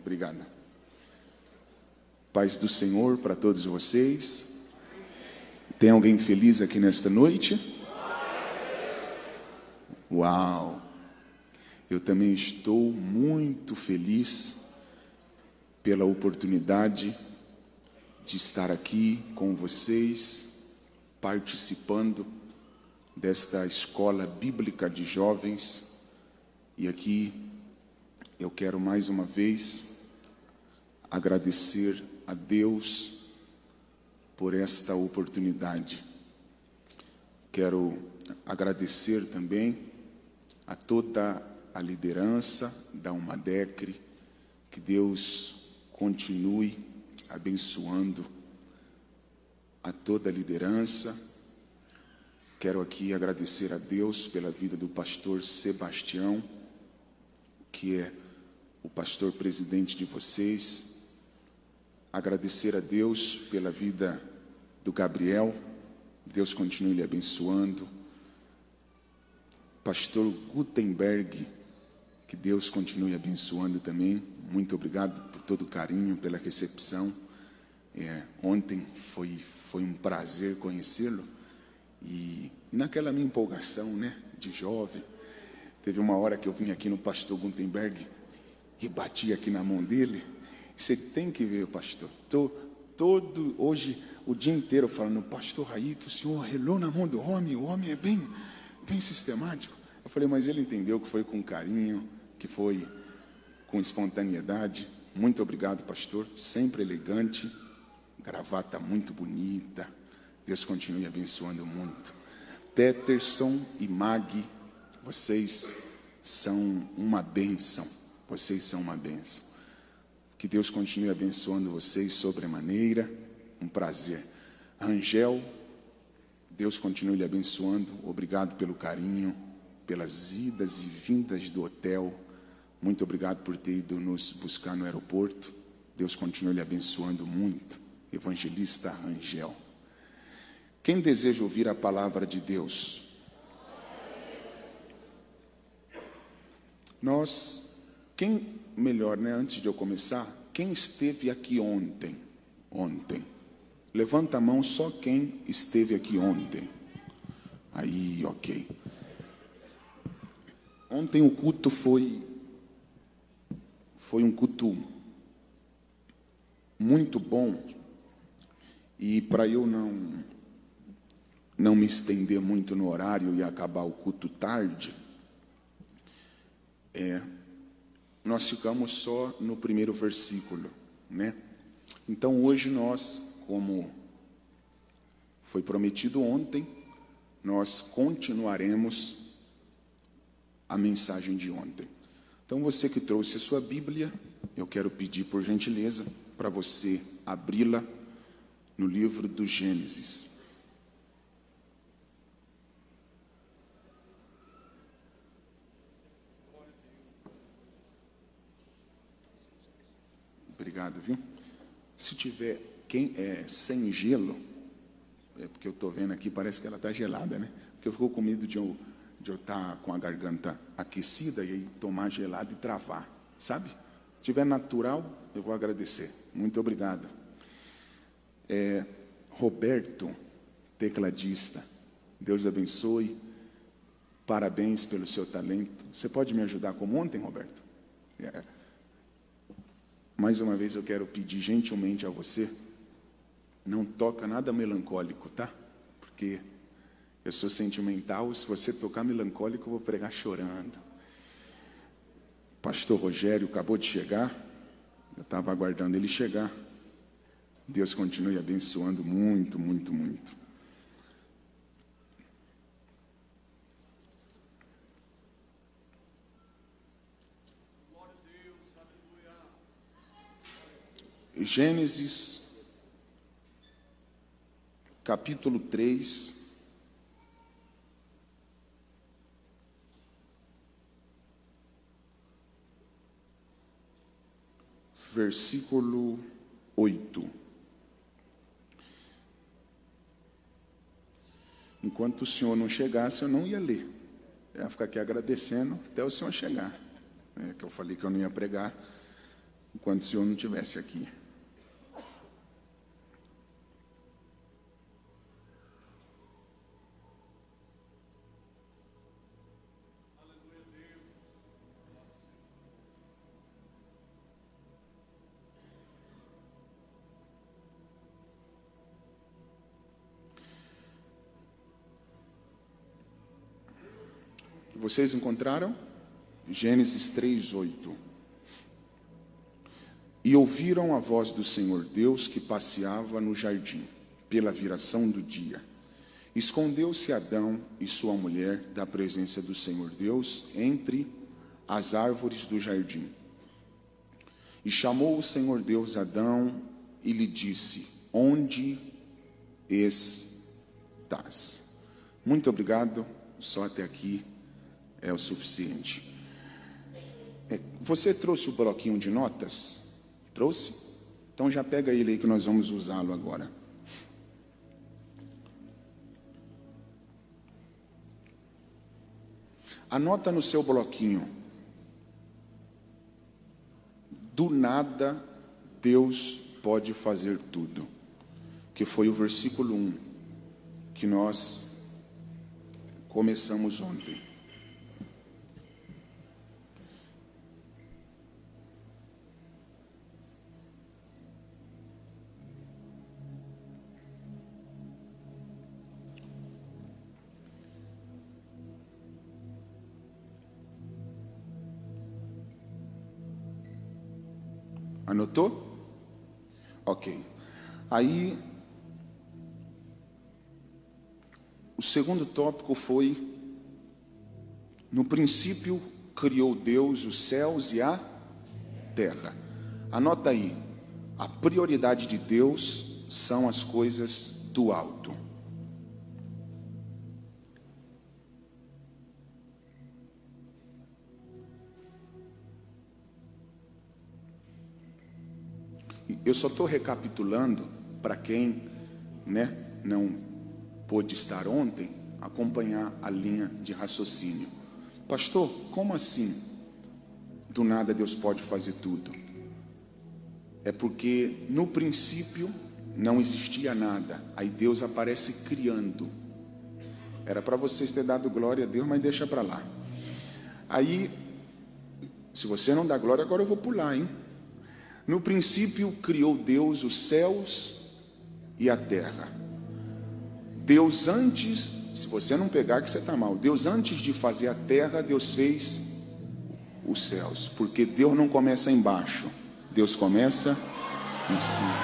Obrigado. Paz do Senhor para todos vocês. Tem alguém feliz aqui nesta noite? Uau! Eu também estou muito feliz pela oportunidade de estar aqui com vocês, participando desta escola bíblica de jovens. E aqui eu quero mais uma vez agradecer a Deus por esta oportunidade. Quero agradecer também a toda a liderança da Umadecre, que Deus continue abençoando a toda a liderança. Quero aqui agradecer a Deus pela vida do pastor Sebastião, que é o pastor presidente de vocês. Agradecer a Deus pela vida do Gabriel. Deus continue lhe abençoando. Pastor Gutenberg, que Deus continue abençoando também. Muito obrigado por todo o carinho, pela recepção. É, ontem foi, foi um prazer conhecê-lo. E, e naquela minha empolgação, né, de jovem, teve uma hora que eu vim aqui no pastor Gutenberg e bati aqui na mão dele. Você tem que ver, pastor. Tô todo hoje o dia inteiro falando, pastor Raí, que o senhor relou na mão do homem, o homem é bem, bem sistemático. Eu falei, mas ele entendeu que foi com carinho, que foi com espontaneidade. Muito obrigado, pastor. Sempre elegante, gravata muito bonita. Deus continue abençoando muito. Peterson e Mag, vocês são uma bênção. Vocês são uma bênção. Que Deus continue abençoando vocês sobremaneira. Um prazer. Angel, Deus continue lhe abençoando. Obrigado pelo carinho, pelas idas e vindas do hotel. Muito obrigado por ter ido nos buscar no aeroporto. Deus continue lhe abençoando muito. Evangelista Angel. Quem deseja ouvir a palavra de Deus? Nós, quem, melhor, né, antes de eu começar, quem esteve aqui ontem? Ontem. Levanta a mão só quem esteve aqui ontem. Aí, ok. Ontem o culto foi foi um culto muito bom. E para eu não não me estender muito no horário e acabar o culto tarde, é, nós ficamos só no primeiro versículo, né? Então hoje nós, como foi prometido ontem, nós continuaremos a mensagem de ontem. Então você que trouxe a sua Bíblia, eu quero pedir por gentileza para você abri-la no livro do Gênesis. Obrigado, viu? Se tiver quem é sem gelo, é porque eu estou vendo aqui, parece que ela está gelada, né? Porque eu fico com medo de eu de eu estar tá com a garganta aquecida e aí tomar gelado e travar, sabe? Se tiver natural, eu vou agradecer. Muito obrigado. É, Roberto, tecladista, Deus abençoe. Parabéns pelo seu talento. Você pode me ajudar como ontem, Roberto? É. Mais uma vez eu quero pedir gentilmente a você, não toca nada melancólico, tá? Porque eu sou sentimental, se você tocar melancólico, eu vou pregar chorando. Pastor Rogério acabou de chegar, eu estava aguardando ele chegar. Deus continue abençoando muito, muito, muito. Gênesis, capítulo 3. Versículo 8. Enquanto o senhor não chegasse, eu não ia ler. Eu ia ficar aqui agradecendo até o senhor chegar. É, que eu falei que eu não ia pregar enquanto o senhor não estivesse aqui. Vocês encontraram? Gênesis 3, 8. E ouviram a voz do Senhor Deus que passeava no jardim, pela viração do dia. Escondeu-se Adão e sua mulher da presença do Senhor Deus entre as árvores do jardim. E chamou o Senhor Deus Adão e lhe disse: Onde estás? Muito obrigado, só até aqui é o suficiente. É, você trouxe o bloquinho de notas? Trouxe? Então já pega ele aí que nós vamos usá-lo agora. Anota no seu bloquinho. Do nada Deus pode fazer tudo. Que foi o versículo 1 que nós começamos ontem. Anotou? Ok. Aí, o segundo tópico foi: no princípio criou Deus os céus e a terra. Anota aí, a prioridade de Deus são as coisas do alto. Eu só estou recapitulando para quem né, não pôde estar ontem, acompanhar a linha de raciocínio. Pastor, como assim? Do nada Deus pode fazer tudo. É porque no princípio não existia nada, aí Deus aparece criando. Era para vocês ter dado glória a Deus, mas deixa para lá. Aí, se você não dá glória, agora eu vou pular, hein? No princípio criou Deus os céus e a terra. Deus antes, se você não pegar que você está mal, Deus antes de fazer a terra, Deus fez os céus, porque Deus não começa embaixo, Deus começa em cima.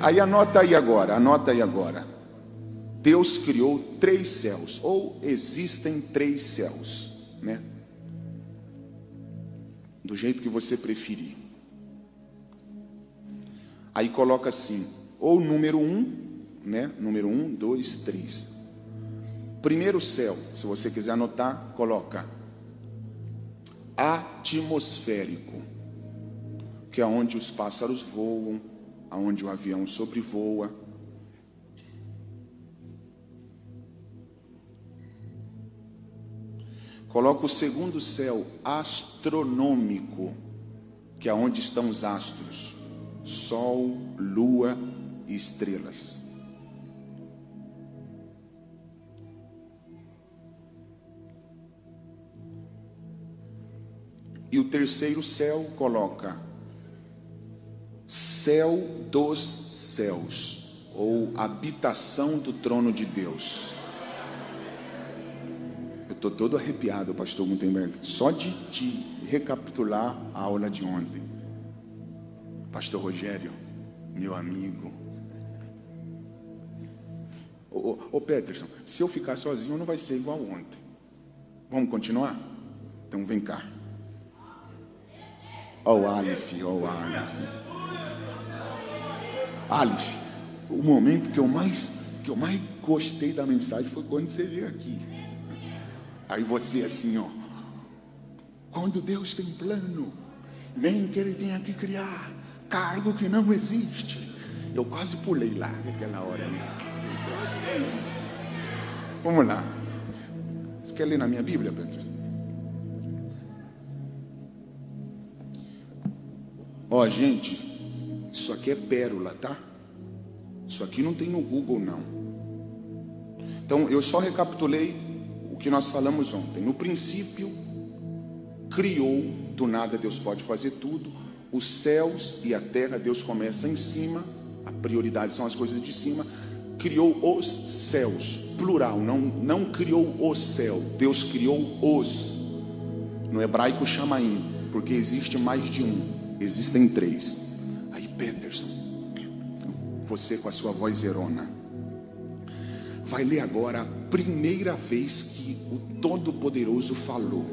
Aí anota aí agora, anota aí agora. Deus criou três céus, ou existem três céus, né? Do jeito que você preferir. Aí coloca assim, ou número um, né? Número um, dois, três. Primeiro céu, se você quiser anotar, coloca atmosférico, que é onde os pássaros voam, aonde o avião sobrevoa. Coloca o segundo céu astronômico, que é onde estão os astros: Sol, Lua e estrelas. E o terceiro céu coloca céu dos céus, ou habitação do trono de Deus. Estou todo arrepiado, pastor Gutenberg, só de te recapitular a aula de ontem. Pastor Rogério, meu amigo. Ô, ô, ô Peterson, se eu ficar sozinho não vai ser igual ontem. Vamos continuar? Então vem cá. Ó o Aleph, ó o Aleph. Aleph, o momento que eu mais que eu mais gostei da mensagem foi quando você veio aqui. Aí você assim, ó. Quando Deus tem plano, nem que Ele tenha que criar cargo que não existe. Eu quase pulei lá naquela hora. Né? Vamos lá. Você quer ler na minha Bíblia, Pedro? Ó, gente, isso aqui é pérola, tá? Isso aqui não tem no Google, não. Então, eu só recapitulei o que nós falamos ontem. No princípio, criou, do nada Deus pode fazer tudo. Os céus e a terra, Deus começa em cima, a prioridade são as coisas de cima. Criou os céus, plural, não, não criou o céu, Deus criou os. No hebraico chama porque existe mais de um, existem três. Aí, Peterson, você com a sua voz erona, vai ler agora a primeira vez que o Todo-Poderoso falou.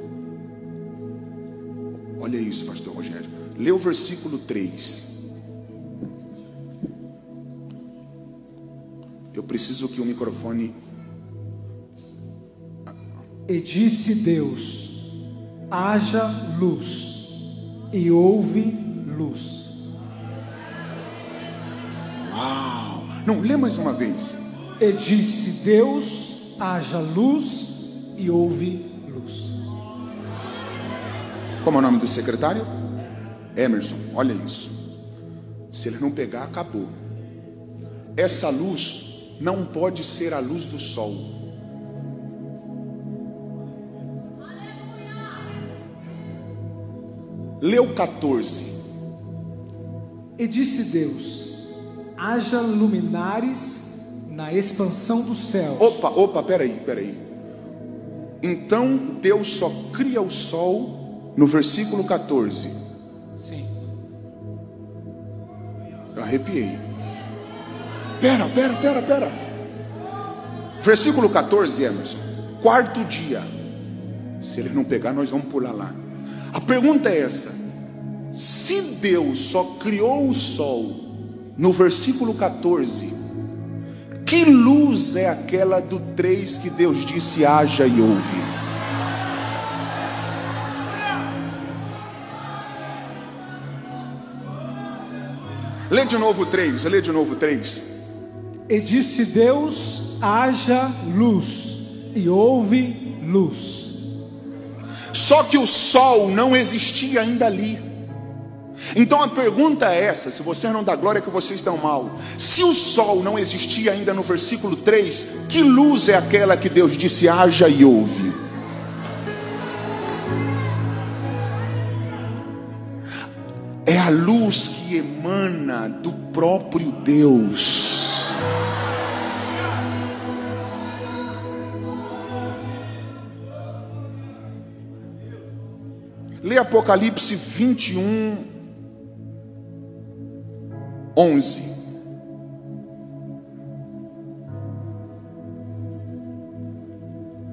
Olha isso, pastor Rogério. Lê o versículo 3. Eu preciso que o microfone. E disse Deus: haja luz, e houve luz. Uau! Não, lê mais uma vez. E disse Deus: haja luz, e houve luz. Como é o nome do secretário? Emerson, olha isso. Se ele não pegar, acabou. Essa luz não pode ser a luz do sol. Leu 14. E disse Deus: haja luminares na expansão do céu. Opa, opa, peraí, peraí. Então Deus só cria o sol no versículo 14. Sim. Eu arrepiei. Pera, pera, pera, pera. Versículo 14, Emerson. Quarto dia. Se ele não pegar, nós vamos pular lá. A pergunta é essa: se Deus só criou o sol no versículo 14, que luz é aquela do 3 que Deus disse haja e ouve? Lê de novo 3, lê de novo 3. E disse Deus: haja luz, e houve luz. Só que o sol não existia ainda ali. Então a pergunta é essa: se você não dá glória, que vocês dão mal. Se o sol não existia ainda no versículo 3, que luz é aquela que Deus disse haja e ouve? É a luz que emana do próprio Deus. Lê Apocalipse 21, 11.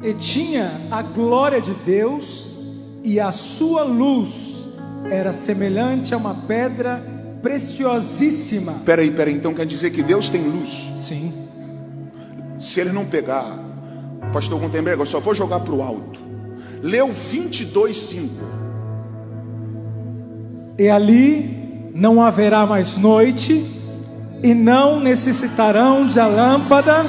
E tinha a glória de Deus, e a sua luz era semelhante a uma pedra preciosíssima. Peraí, peraí, então quer dizer que Deus tem luz? Sim. Se ele não pegar, Pastor Gutenberg, eu só vou jogar para o alto. Leu 22, 5. E ali não haverá mais noite, e não necessitarão de lâmpada,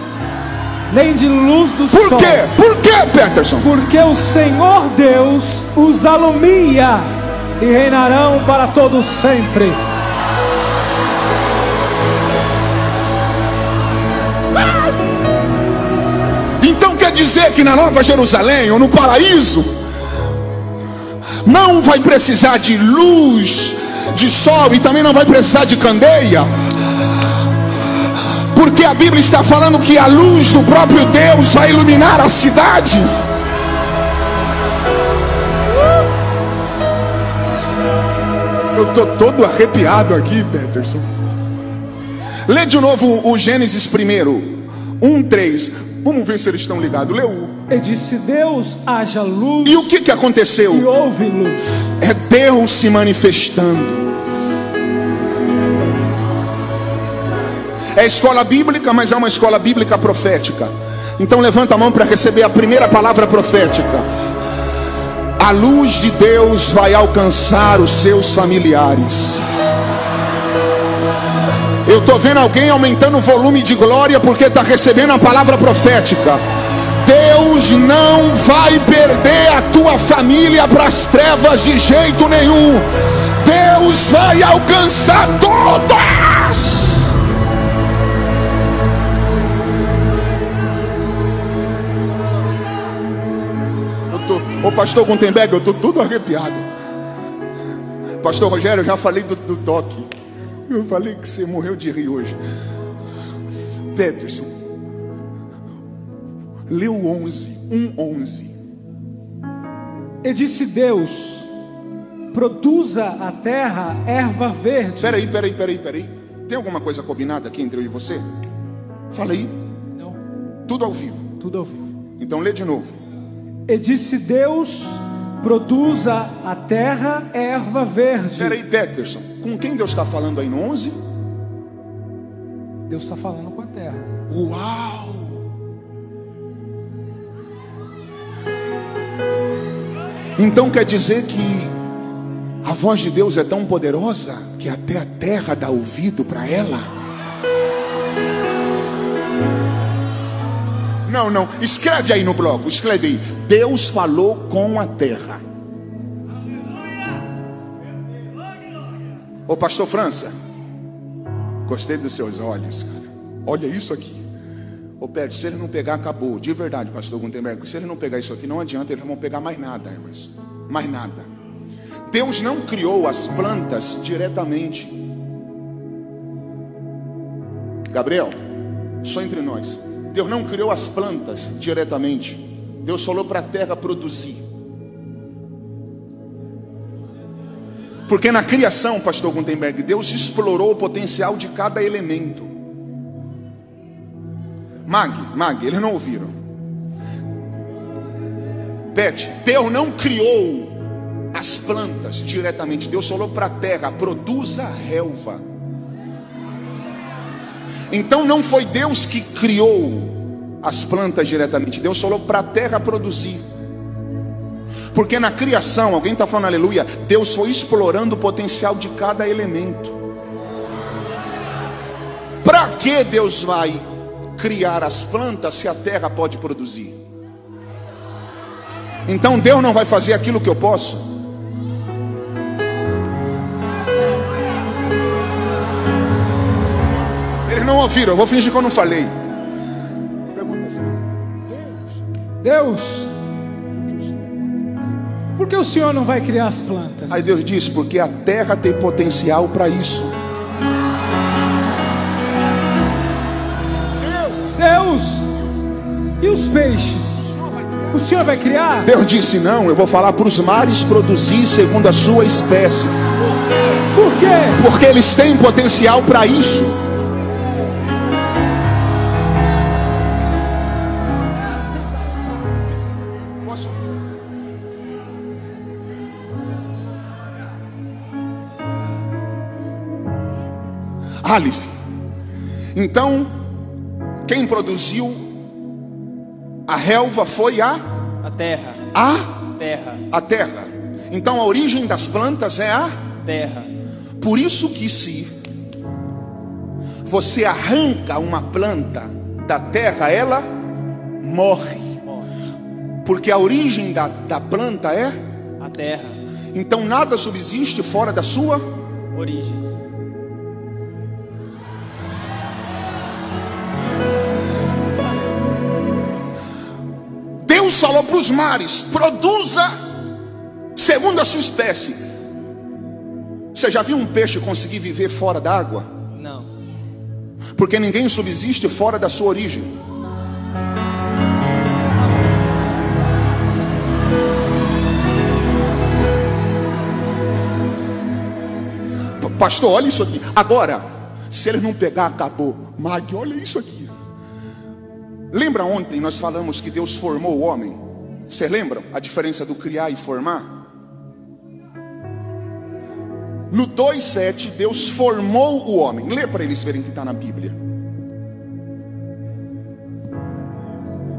nem de luz do Por sol. quê? Por quê, Peterson? Porque o Senhor Deus os alumia e reinarão para todo sempre. Então quer dizer que na Nova Jerusalém ou no paraíso não vai precisar de luz, de sol e também não vai precisar de candeia. Porque a Bíblia está falando que a luz do próprio Deus vai iluminar a cidade. Eu estou todo arrepiado aqui, Peterson. Lê de novo o Gênesis primeiro, 1, 3. Vamos ver se eles estão ligados. O. E disse Deus: haja luz E o que, que aconteceu? e houve luz. É Deus se manifestando. É escola bíblica, mas é uma escola bíblica profética. Então levanta a mão para receber a primeira palavra profética. A luz de Deus vai alcançar os seus familiares. Eu estou vendo alguém aumentando o volume de glória porque está recebendo a palavra profética. Deus não vai perder a tua família para as trevas de jeito nenhum. Deus vai alcançar todas. Eu tô, ô pastor Gutenberg, eu tô tudo arrepiado. Pastor Rogério, eu já falei do, do toque. Eu falei que você morreu de rir hoje. Peterson, leu 11, 1, 11. E disse Deus: Produza a terra erva verde. Peraí, peraí, peraí, peraí. Tem alguma coisa combinada aqui entre eu e você? Fala aí. Não, Tudo ao vivo. tudo ao vivo. Então lê de novo. E disse Deus: Produza a terra erva verde. Peraí, Peterson. Com quem Deus está falando aí no 11? Deus está falando com a terra. Uau! Então quer dizer que a voz de Deus é tão poderosa que até a terra dá ouvido para ela? Não, não, escreve aí no bloco, escreve aí. Deus falou com a terra. Ô pastor França, gostei dos seus olhos, cara. Olha isso aqui. Ô Pedro, se ele não pegar, acabou. De verdade, pastor Gutenberg. Se ele não pegar isso aqui, não adianta, eles não vão pegar mais nada, irmãos. Mais nada. Deus não criou as plantas diretamente. Gabriel, só entre nós. Deus não criou as plantas diretamente. Deus falou para a terra produzir. Porque na criação, pastor Gutenberg, Deus explorou o potencial de cada elemento. Mag, Mag, eles não ouviram. Pet, Deus não criou as plantas diretamente. Deus falou para a terra: produza relva. Então não foi Deus que criou as plantas diretamente. Deus falou para a terra produzir. Porque na criação, alguém está falando aleluia, Deus foi explorando o potencial de cada elemento. Para que Deus vai criar as plantas se a terra pode produzir? Então Deus não vai fazer aquilo que eu posso? Eles não ouviram, eu vou fingir que eu não falei. Pergunta assim: Deus, por que o Senhor não vai criar as plantas? Aí Deus diz: porque a terra tem potencial para isso. Deus, e os peixes? O Senhor vai criar? Deus disse: não, eu vou falar para os mares produzir segundo a sua espécie, Por quê? porque eles têm potencial para isso. Aleph. Então, quem produziu a relva foi a A terra, a terra, a terra. Então a origem das plantas é a terra. por isso que se você arranca uma planta da terra, ela morre. Porque a origem da, da planta é. A terra, Então nada subsiste fora da sua. origem. Deus falou para os mares: produza segundo a sua espécie. Você já viu um peixe conseguir viver fora d'água? Não. Porque ninguém subsiste fora da sua origem. Pa- Pastor, olha isso aqui. Agora, se ele não pegar, acabou. Mag, olha isso aqui. Lembra ontem nós falamos que Deus formou o homem? Vocês lembram a diferença do criar e formar? No 2,7, Deus formou o homem. Lê para eles verem que está na Bíblia.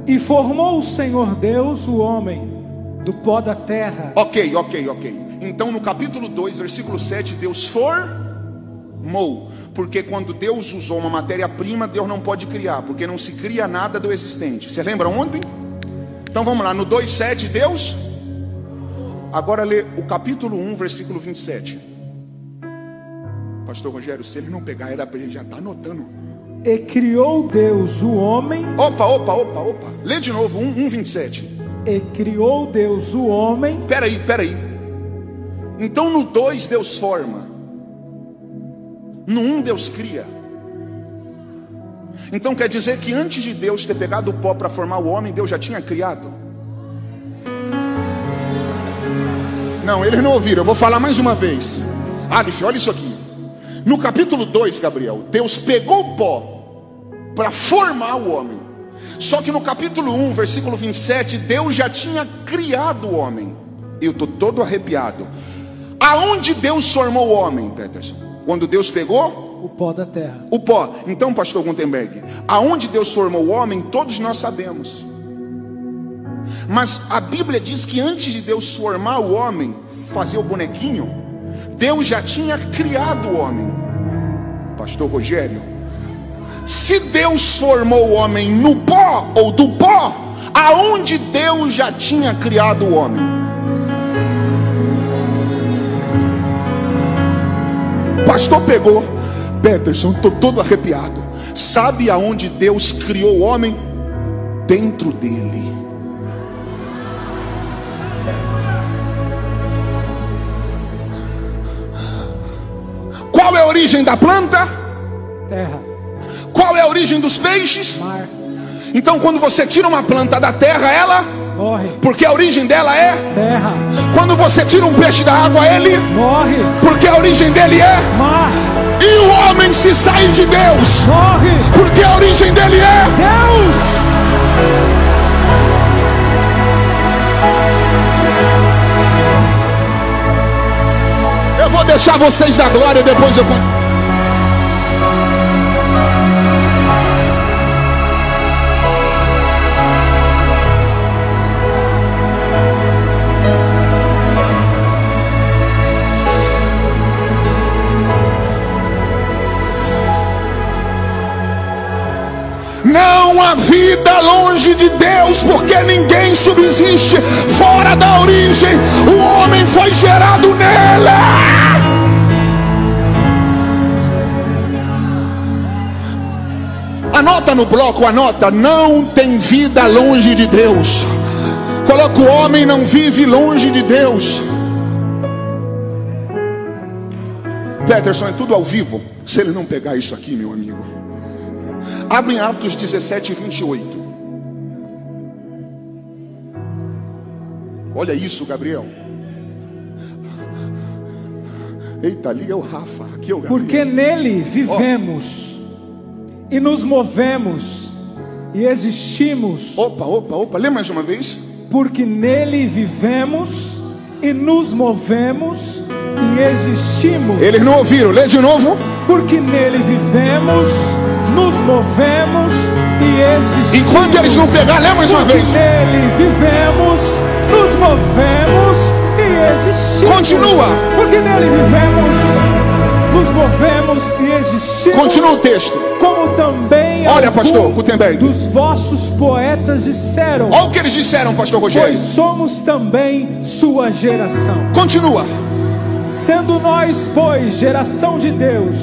E formou o Senhor Deus o homem do pó da terra Ok, ok, ok. Então no capítulo 2, versículo 7, Deus formou. Porque quando Deus usou uma matéria-prima, Deus não pode criar, porque não se cria nada do existente. Você lembra ontem? Então vamos lá, no 2,7, Deus. Agora lê o capítulo 1, versículo 27. Pastor Rogério, se ele não pegar, era ele já estar anotando. E criou Deus o homem, Opa, opa, opa, opa. Lê de novo, 1, 1 27. e criou Deus o homem, Peraí, peraí. Então no 2 Deus forma. No 1 um, Deus cria. Então quer dizer que antes de Deus ter pegado o pó para formar o homem, Deus já tinha criado? Não, eles não ouviram. Eu vou falar mais uma vez. Alif, olha isso aqui. No capítulo 2, Gabriel, Deus pegou o pó para formar o homem. Só que no capítulo 1, versículo 27, Deus já tinha criado o homem. Eu estou todo arrepiado. Aonde Deus formou o homem, Peterson? Quando Deus pegou o pó da terra. o pó. Então, pastor Gutenberg, aonde Deus formou o homem, todos nós sabemos. Mas a Bíblia diz que antes de Deus formar o homem, fazer o bonequinho, Deus já tinha criado o homem. Pastor Rogério, se Deus formou o homem no pó ou do pó, aonde Deus já tinha criado o homem? Pastor pegou, Peterson, estou todo arrepiado. Sabe aonde Deus criou o homem? Dentro dele. Qual é a origem da planta? Terra, Qual é a origem dos peixes? mar, Então, quando você tira uma planta da terra, ela, morre. porque a origem dela é. Terra, Quando você tira um peixe da água, ele, morre. porque a origem dele é. Mar, E o homem se sai de Deus, morre. porque a origem dele é. Deus, Eu vou deixar vocês da glória, depois eu continuo. Não há vida longe de Deus, porque ninguém subsiste fora da origem. O homem foi gerado nela. Anota no bloco, anota. Não tem vida longe de Deus. Coloca o homem não vive longe de Deus. Peterson, é tudo ao vivo. Se ele não pegar isso aqui, meu amigo. Abre em Atos 17, 28. Olha isso, Gabriel. Eita, ali é o Rafa, aqui é o Gabriel. porque nele vivemos e nos movemos e existimos. Opa, opa, opa, lê mais uma vez. Porque nele vivemos e nos movemos e existimos. Eles não ouviram, lê de novo. Porque nele vivemos, nos movemos e existimos. Enquanto eles não pegar, lê mais uma Porque vez. nele vivemos, nos movemos e existimos. Continua. Porque nele vivemos, nos movemos e existimos. Continua o texto. Como também Olha, pastor Gutenberg. dos vossos poetas disseram. Olha o que eles disseram, pastor Pois Rogério. somos também sua geração. Continua. Sendo nós, pois, geração de Deus,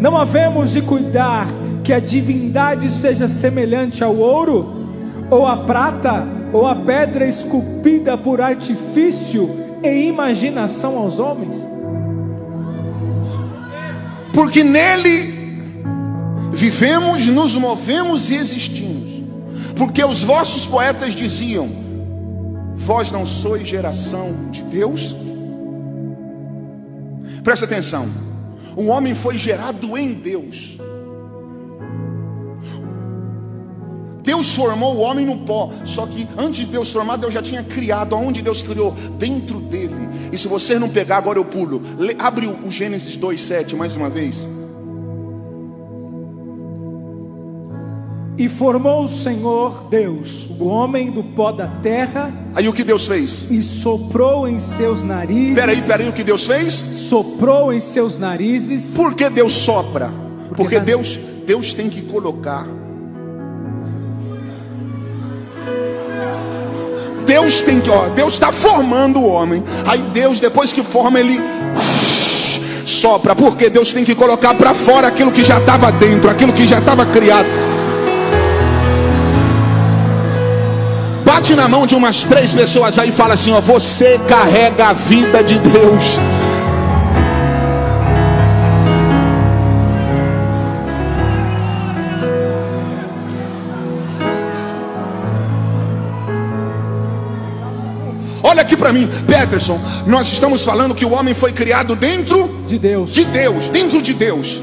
não havemos de cuidar que a divindade seja semelhante ao ouro, ou a prata, ou a pedra esculpida por artifício e imaginação aos homens? Porque nele vivemos, nos movemos e existimos. Porque os vossos poetas diziam: Vós não sois geração de Deus? Presta atenção. O homem foi gerado em Deus. Deus formou o homem no pó, só que antes de Deus formar, Deus já tinha criado. Aonde Deus criou? Dentro dele. E se você não pegar, agora eu pulo. Abre o Gênesis 2,7 mais uma vez. E formou o Senhor Deus, o homem do pó da terra, Aí o que Deus fez? e soprou em seus narizes. Peraí, peraí, o que Deus fez? Soprou em seus narizes. Por que Deus sopra? Porque na- Deus, Deus tem que colocar. Deus tem que, ó, Deus está formando o homem. Aí Deus, depois que forma, ele sopra, porque Deus tem que colocar para fora aquilo que já estava dentro, aquilo que já estava criado. Bate na mão de umas três pessoas aí e fala assim: ó, você carrega a vida de Deus. Mim, Peterson. Nós estamos falando que o homem foi criado dentro de Deus. De Deus, dentro de Deus.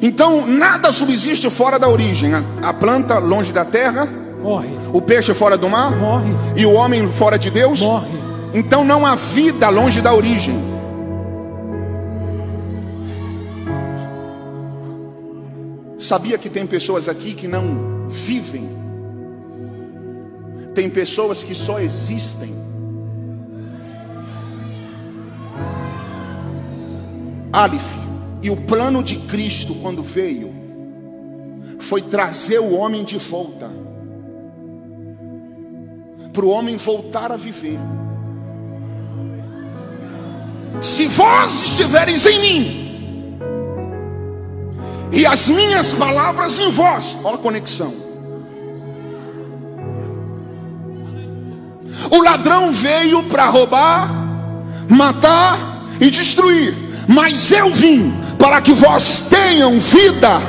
Então nada subsiste fora da origem. A, a planta longe da terra morre. O peixe fora do mar morre. E o homem fora de Deus morre. Então não há vida longe da origem. Sabia que tem pessoas aqui que não vivem? Tem pessoas que só existem. Aleph. E o plano de Cristo, quando veio, foi trazer o homem de volta. Para o homem voltar a viver. Se vós estiveres em mim, e as minhas palavras em vós, olha a conexão. O ladrão veio para roubar, matar e destruir mas eu vim para que vós tenham vida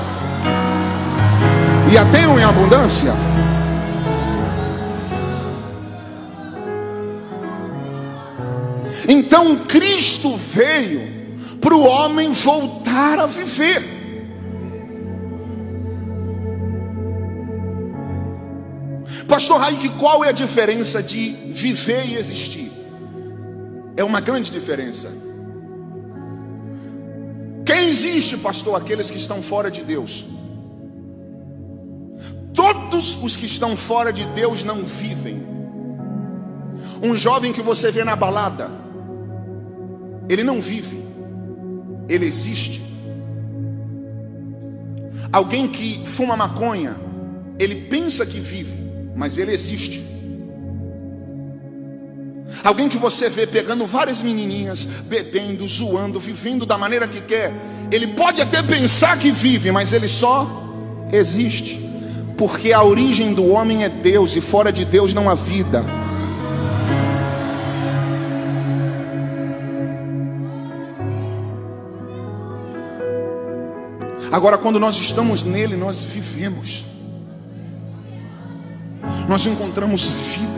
e a tenham em abundância. Então Cristo veio para o homem voltar a viver. Pastor Raik, qual é a diferença de viver e existir? É uma grande diferença. Quem existe, pastor? Aqueles que estão fora de Deus. Todos os que estão fora de Deus não vivem. Um jovem que você vê na balada, ele não vive, ele existe. Alguém que fuma maconha, ele pensa que vive, mas ele existe. Alguém que você vê pegando várias menininhas, bebendo, zoando, vivendo da maneira que quer. Ele pode até pensar que vive, mas ele só existe. Porque a origem do homem é Deus e fora de Deus não há vida. Agora, quando nós estamos nele, nós vivemos, nós encontramos vida.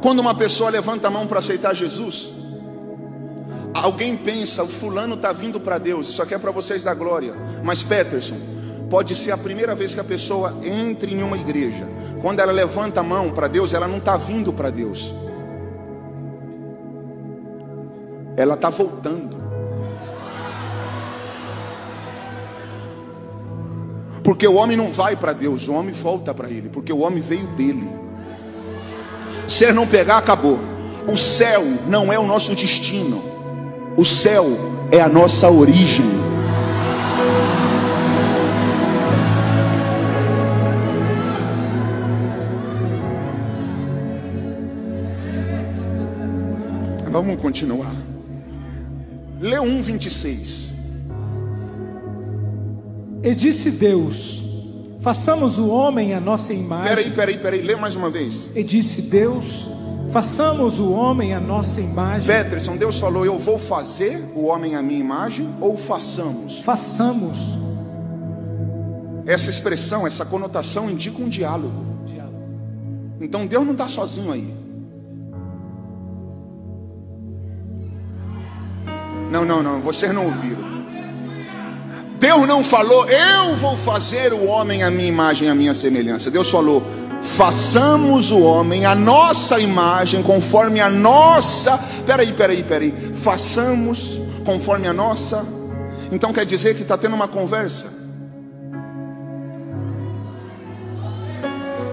Quando uma pessoa levanta a mão para aceitar Jesus, alguém pensa, o fulano está vindo para Deus, isso aqui é para vocês da glória. Mas Peterson, pode ser a primeira vez que a pessoa entre em uma igreja. Quando ela levanta a mão para Deus, ela não está vindo para Deus. Ela está voltando. Porque o homem não vai para Deus, o homem volta para Ele, porque o homem veio dele. Se ele não pegar, acabou. O céu não é o nosso destino. O céu é a nossa origem. Vamos continuar. 1, 26. E disse Deus: Façamos o homem a nossa imagem. Peraí, peraí, peraí, lê mais uma vez. E disse Deus: Façamos o homem a nossa imagem. Peterson, Deus falou: Eu vou fazer o homem a minha imagem ou façamos? Façamos. Essa expressão, essa conotação indica um diálogo. diálogo. Então Deus não está sozinho aí. Não, não, não, vocês não ouviram. Deus não falou, eu vou fazer o homem a minha imagem, a minha semelhança. Deus falou, façamos o homem a nossa imagem, conforme a nossa. Peraí, peraí, peraí. Façamos conforme a nossa. Então quer dizer que está tendo uma conversa.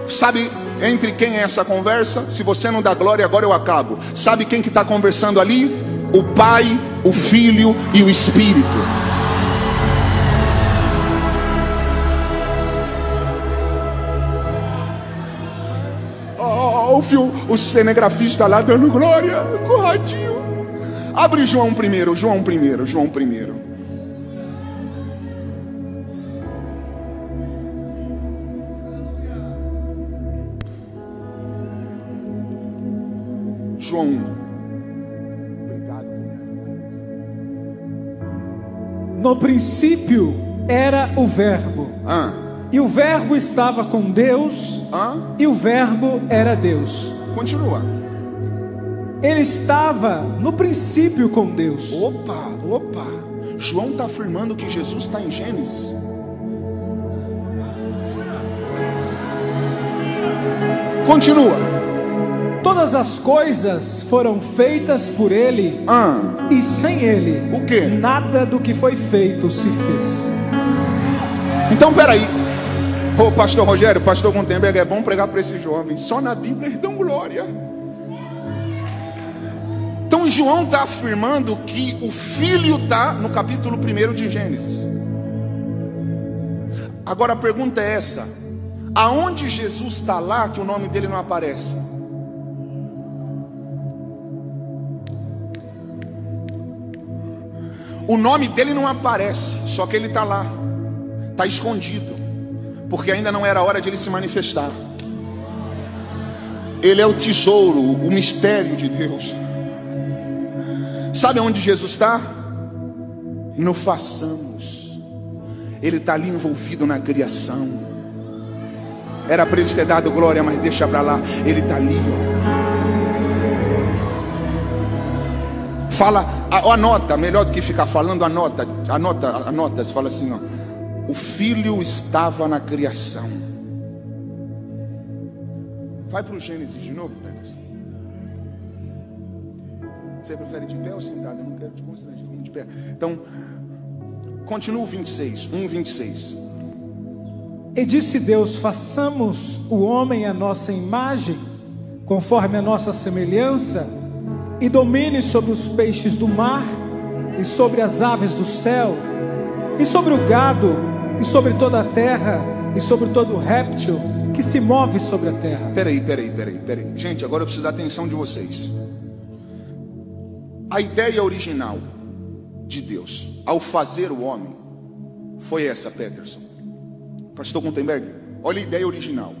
Sabe entre quem é essa conversa? Se você não dá glória, agora eu acabo. Sabe quem que está conversando ali? O Pai, o Filho e o Espírito. O, o cinegrafista lá dando glória, corradinho. Abre João primeiro, João primeiro, João primeiro. João 1. Obrigado. No princípio era o Verbo, Ah, e o Verbo estava com Deus, ah, e o Verbo era Deus. continua. Ele estava no princípio com Deus. Opa, opa. João está afirmando que Jesus está em Gênesis. Continua. Todas as coisas foram feitas por Ele, Ah, e sem Ele, o quê? nada do que foi feito se fez. Então peraí. Ô pastor Rogério, pastor Gutenberg, é bom pregar para esses jovens. Só na Bíblia eles dão glória. Então João está afirmando que o filho está no capítulo 1 de Gênesis. Agora a pergunta é essa: aonde Jesus está lá que o nome dele não aparece? O nome dele não aparece, só que ele está lá, está escondido, porque ainda não era hora de ele se manifestar. Ele é o tesouro, o mistério de Deus. Sabe onde Jesus está? No façamos. Ele está ali envolvido na criação. Era para ele ter dado glória, mas deixa para lá. Ele está ali, ó. Fala, anota, melhor do que ficar falando, anota, anota, anota. Fala assim, ó. O filho estava na criação. Vai para o Gênesis de novo, Peterson. Você prefere de pé ou sentado? Eu não quero te constranger, de pé. Então, continua o 26, 1, 26. E disse Deus: façamos o homem à nossa imagem, conforme a nossa semelhança, e domine sobre os peixes do mar, e sobre as aves do céu, e sobre o gado, e sobre toda a terra, e sobre todo réptil que se move sobre a terra. Peraí, peraí, peraí, peraí. Gente, agora eu preciso da atenção de vocês. A ideia original de Deus ao fazer o homem foi essa, Peterson. Pastor Gutenberg, olha a ideia original.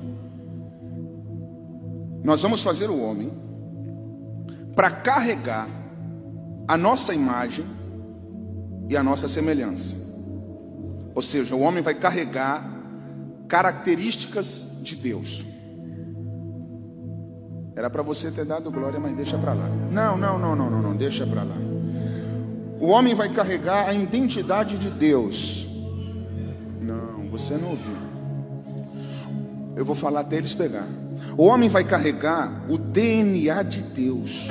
Nós vamos fazer o homem para carregar a nossa imagem e a nossa semelhança. Ou seja, o homem vai carregar características de Deus. Era para você ter dado glória, mas deixa para lá. Não, não, não, não, não, não, deixa para lá. O homem vai carregar a identidade de Deus. Não, você não ouviu. Eu vou falar até eles pegar. O homem vai carregar o DNA de Deus.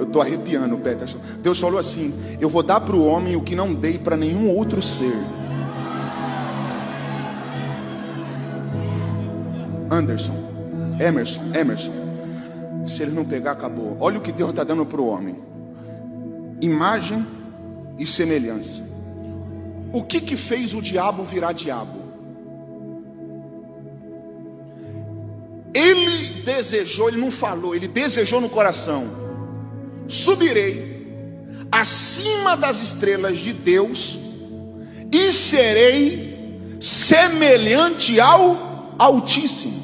Eu estou arrepiando, Peterson. Deus falou assim: Eu vou dar para o homem o que não dei para nenhum outro ser. Anderson, Emerson, Emerson. Se ele não pegar, acabou. Olha o que Deus está dando para o homem: imagem e semelhança. O que que fez o diabo virar diabo? Ele desejou, ele não falou, ele desejou no coração: subirei acima das estrelas de Deus e serei semelhante ao Altíssimo.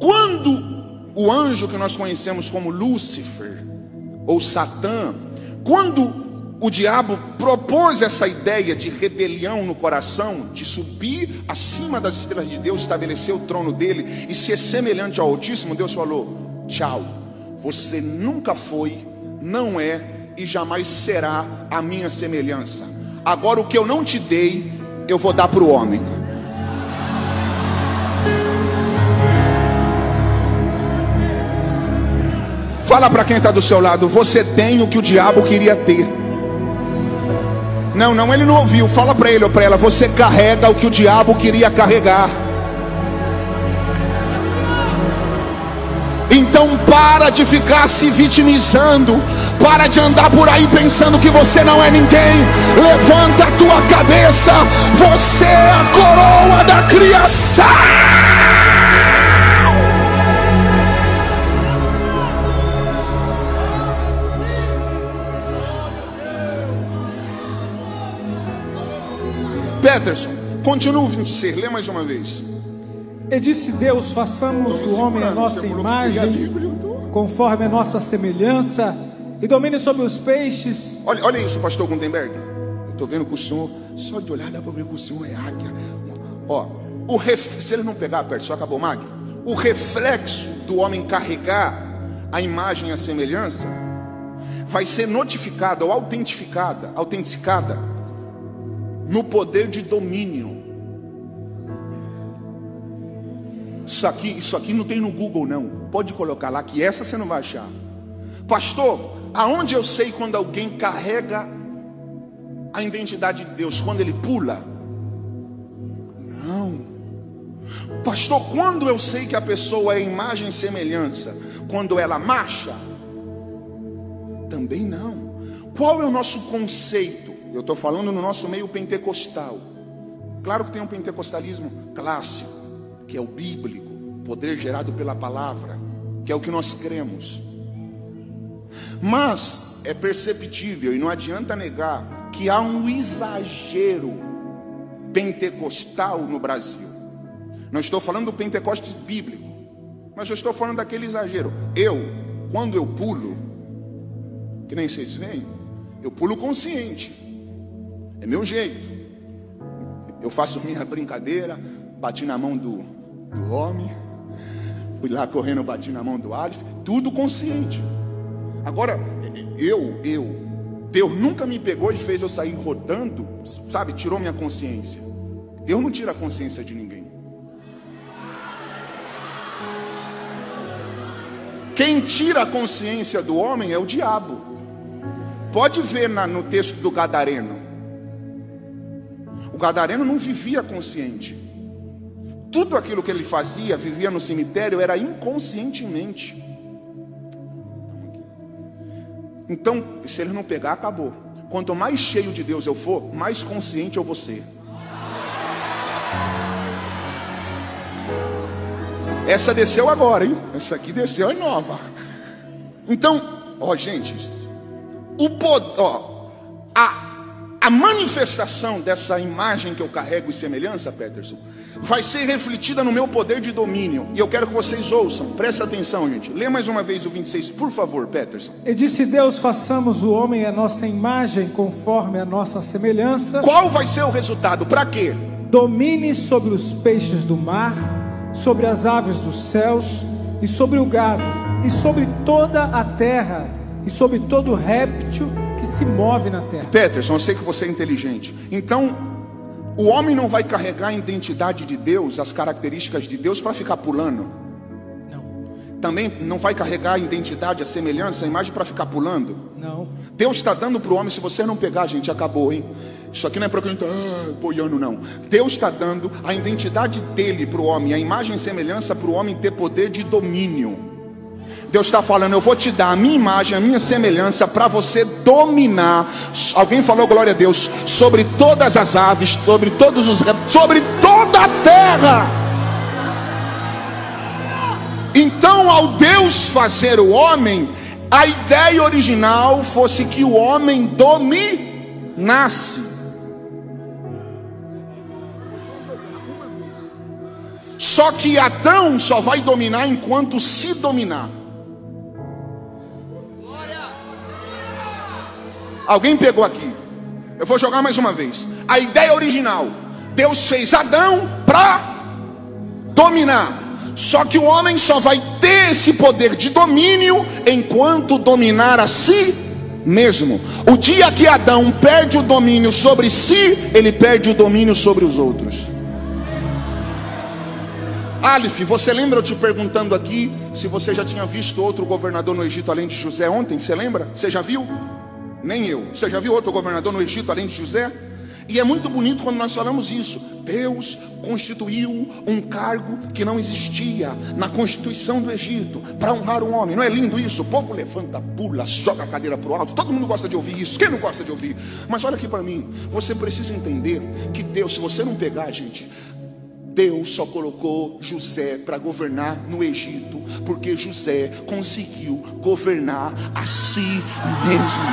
Quando o anjo que nós conhecemos como Lúcifer ou Satã, quando o diabo propôs essa ideia de rebelião no coração, de subir acima das estrelas de Deus, estabelecer o trono dele e ser semelhante ao Altíssimo, Deus falou: tchau, você nunca foi, não é e jamais será a minha semelhança. Agora o que eu não te dei, eu vou dar para o homem. Fala para quem está do seu lado, você tem o que o diabo queria ter. Não, não, ele não ouviu. Fala para ele ou para ela, você carrega o que o diabo queria carregar. Então para de ficar se vitimizando, para de andar por aí pensando que você não é ninguém. Levanta a tua cabeça, você é a coroa da criação. Peterson, continua o 26, lê mais uma vez. E disse Deus: façamos o homem a nossa imagem, tô- conforme a nossa semelhança, e domine sobre os peixes, Olha, olha isso, pastor Gutenberg. Eu estou vendo que o senhor, só de olhar dá para ver que o senhor é águia. Ó, o ref, se ele não pegar perto, só acabou, Mag. O reflexo do homem carregar a imagem e a semelhança vai ser notificada ou autentificada, autenticada no poder de domínio. Isso aqui, isso aqui não tem no Google não. Pode colocar lá que essa você não vai achar. Pastor, aonde eu sei quando alguém carrega a identidade de Deus? Quando ele pula? Não. Pastor, quando eu sei que a pessoa é imagem e semelhança? Quando ela marcha? Também não. Qual é o nosso conceito? Eu estou falando no nosso meio pentecostal. Claro que tem um pentecostalismo clássico, que é o bíblico, poder gerado pela palavra, que é o que nós cremos. Mas é perceptível e não adianta negar que há um exagero pentecostal no Brasil. Não estou falando do pentecostes bíblico, mas eu estou falando daquele exagero. Eu, quando eu pulo, que nem vocês veem, eu pulo consciente. É meu jeito. Eu faço minha brincadeira, bati na mão do, do homem, fui lá correndo, bati na mão do Alif, tudo consciente. Agora, eu, eu, Deus nunca me pegou e fez eu sair rodando, sabe, tirou minha consciência. Deus não tira a consciência de ninguém. Quem tira a consciência do homem é o diabo. Pode ver na- no texto do Gadareno. O Gadareno não vivia consciente. Tudo aquilo que ele fazia, vivia no cemitério, era inconscientemente. Então, se ele não pegar, acabou. Quanto mais cheio de Deus eu for, mais consciente eu vou ser. Essa desceu agora, hein? Essa aqui desceu é nova. Então, ó, gente, o pod- ó, a, a manifestação dessa imagem que eu carrego e semelhança, Peterson, vai ser refletida no meu poder de domínio. E eu quero que vocês ouçam, presta atenção, gente. Lê mais uma vez o 26, por favor, Peterson. e disse Deus: façamos o homem a nossa imagem, conforme a nossa semelhança, Qual vai ser o resultado? Para quê? domine sobre os peixes do mar, sobre as aves dos céus, e sobre o gado, e sobre toda a terra, e sobre todo réptil que se move na terra. Peterson, eu sei que você é inteligente. Então, o homem não vai carregar a identidade de Deus, as características de Deus para ficar pulando. Não, Também não vai carregar a identidade, a semelhança, a imagem para ficar pulando. não. Deus está dando para o homem, se você não pegar, gente, acabou, hein? Isso aqui não é para quem está ah, apoiando, não. Deus está dando a identidade dele para o homem, a imagem e semelhança para o homem ter poder de domínio. Deus está falando, eu vou te dar a minha imagem, a minha semelhança para você dominar. Alguém falou glória a Deus sobre todas as aves, sobre todos os sobre toda a terra. Então, ao Deus fazer o homem, a ideia original fosse que o homem dominasse. Só que Adão só vai dominar enquanto se dominar. Alguém pegou aqui? Eu vou jogar mais uma vez. A ideia original: Deus fez Adão para dominar. Só que o homem só vai ter esse poder de domínio enquanto dominar a si mesmo. O dia que Adão perde o domínio sobre si, ele perde o domínio sobre os outros. Alif, você lembra eu te perguntando aqui se você já tinha visto outro governador no Egito além de José ontem? Você lembra? Você já viu? Nem eu. Você já viu outro governador no Egito além de José? E é muito bonito quando nós falamos isso. Deus constituiu um cargo que não existia na constituição do Egito para honrar o homem. Não é lindo isso? O povo levanta, pula, joga a cadeira para o alto. Todo mundo gosta de ouvir isso. Quem não gosta de ouvir? Mas olha aqui para mim. Você precisa entender que Deus, se você não pegar, gente, Deus só colocou José para governar no Egito, porque José conseguiu governar a si mesmo.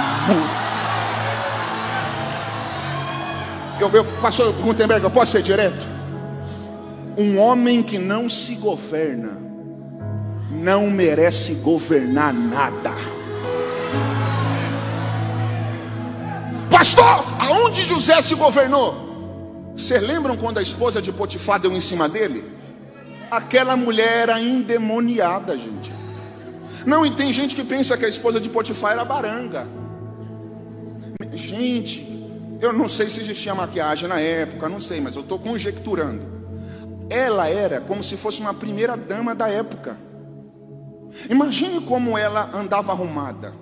Eu, eu, pastor Gutenberg, eu posso ser direto? Um homem que não se governa não merece governar nada. Pastor, aonde José se governou? Vocês lembram quando a esposa de Potifar deu em cima dele? Aquela mulher era endemoniada, gente. Não, e tem gente que pensa que a esposa de Potifar era baranga. Gente, eu não sei se existia maquiagem na época, não sei, mas eu estou conjecturando. Ela era como se fosse uma primeira dama da época. Imagine como ela andava arrumada.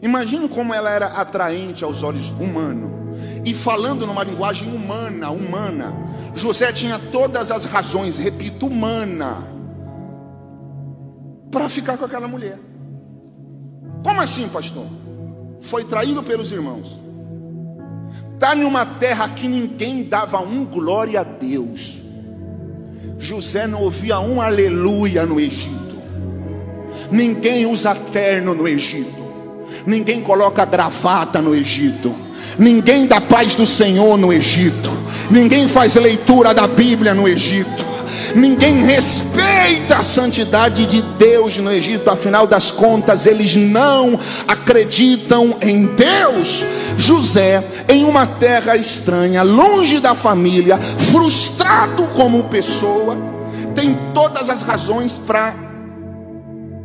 Imagine como ela era atraente aos olhos humanos. E falando numa linguagem humana, humana. José tinha todas as razões, repito, humana, para ficar com aquela mulher. Como assim, pastor? Foi traído pelos irmãos está numa terra que ninguém dava um glória a Deus. José não ouvia um aleluia no Egito. Ninguém usa terno no Egito. Ninguém coloca gravata no Egito. Ninguém dá paz do Senhor no Egito. Ninguém faz leitura da Bíblia no Egito. Ninguém respeita a santidade de Deus no Egito, afinal das contas, eles não acreditam em Deus. José, em uma terra estranha, longe da família, frustrado como pessoa, tem todas as razões para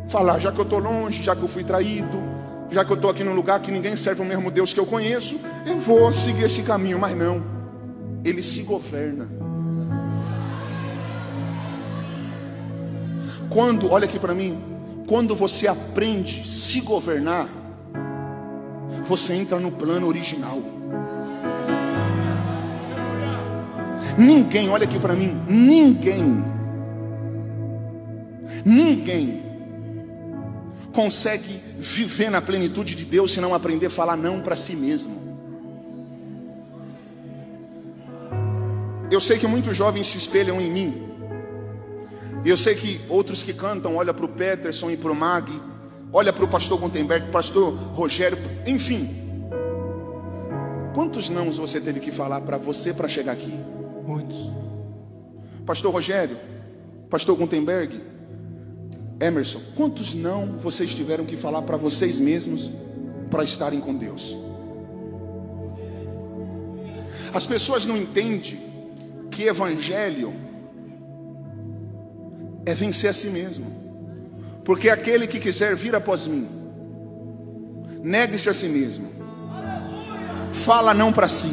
falar: já que eu estou longe, já que eu fui traído, já que eu estou aqui num lugar que ninguém serve o mesmo Deus que eu conheço, eu vou seguir esse caminho, mas não, ele se governa. Quando, olha aqui para mim, quando você aprende se governar, você entra no plano original. Ninguém, olha aqui para mim, ninguém, ninguém consegue viver na plenitude de Deus se não aprender a falar não para si mesmo. Eu sei que muitos jovens se espelham em mim. Eu sei que outros que cantam, olha para o Peterson e para o Mag, olha para o pastor Gutenberg, pastor Rogério, enfim. Quantos nãos você teve que falar para você para chegar aqui? Muitos. Pastor Rogério, pastor Gutenberg, Emerson, quantos não vocês tiveram que falar para vocês mesmos para estarem com Deus? As pessoas não entendem que evangelho é vencer a si mesmo. Porque aquele que quiser vir após mim, negue-se a si mesmo. Fala não para si.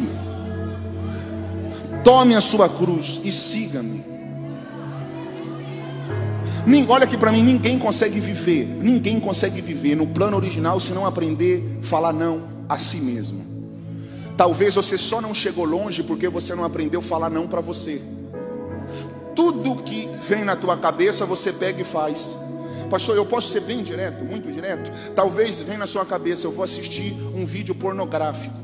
Tome a sua cruz e siga-me. Olha aqui para mim, ninguém consegue viver, ninguém consegue viver no plano original se não aprender a falar não a si mesmo. Talvez você só não chegou longe porque você não aprendeu a falar não para você tudo que vem na tua cabeça você pega e faz. Pastor, eu posso ser bem direto, muito direto? Talvez venha na sua cabeça, eu vou assistir um vídeo pornográfico.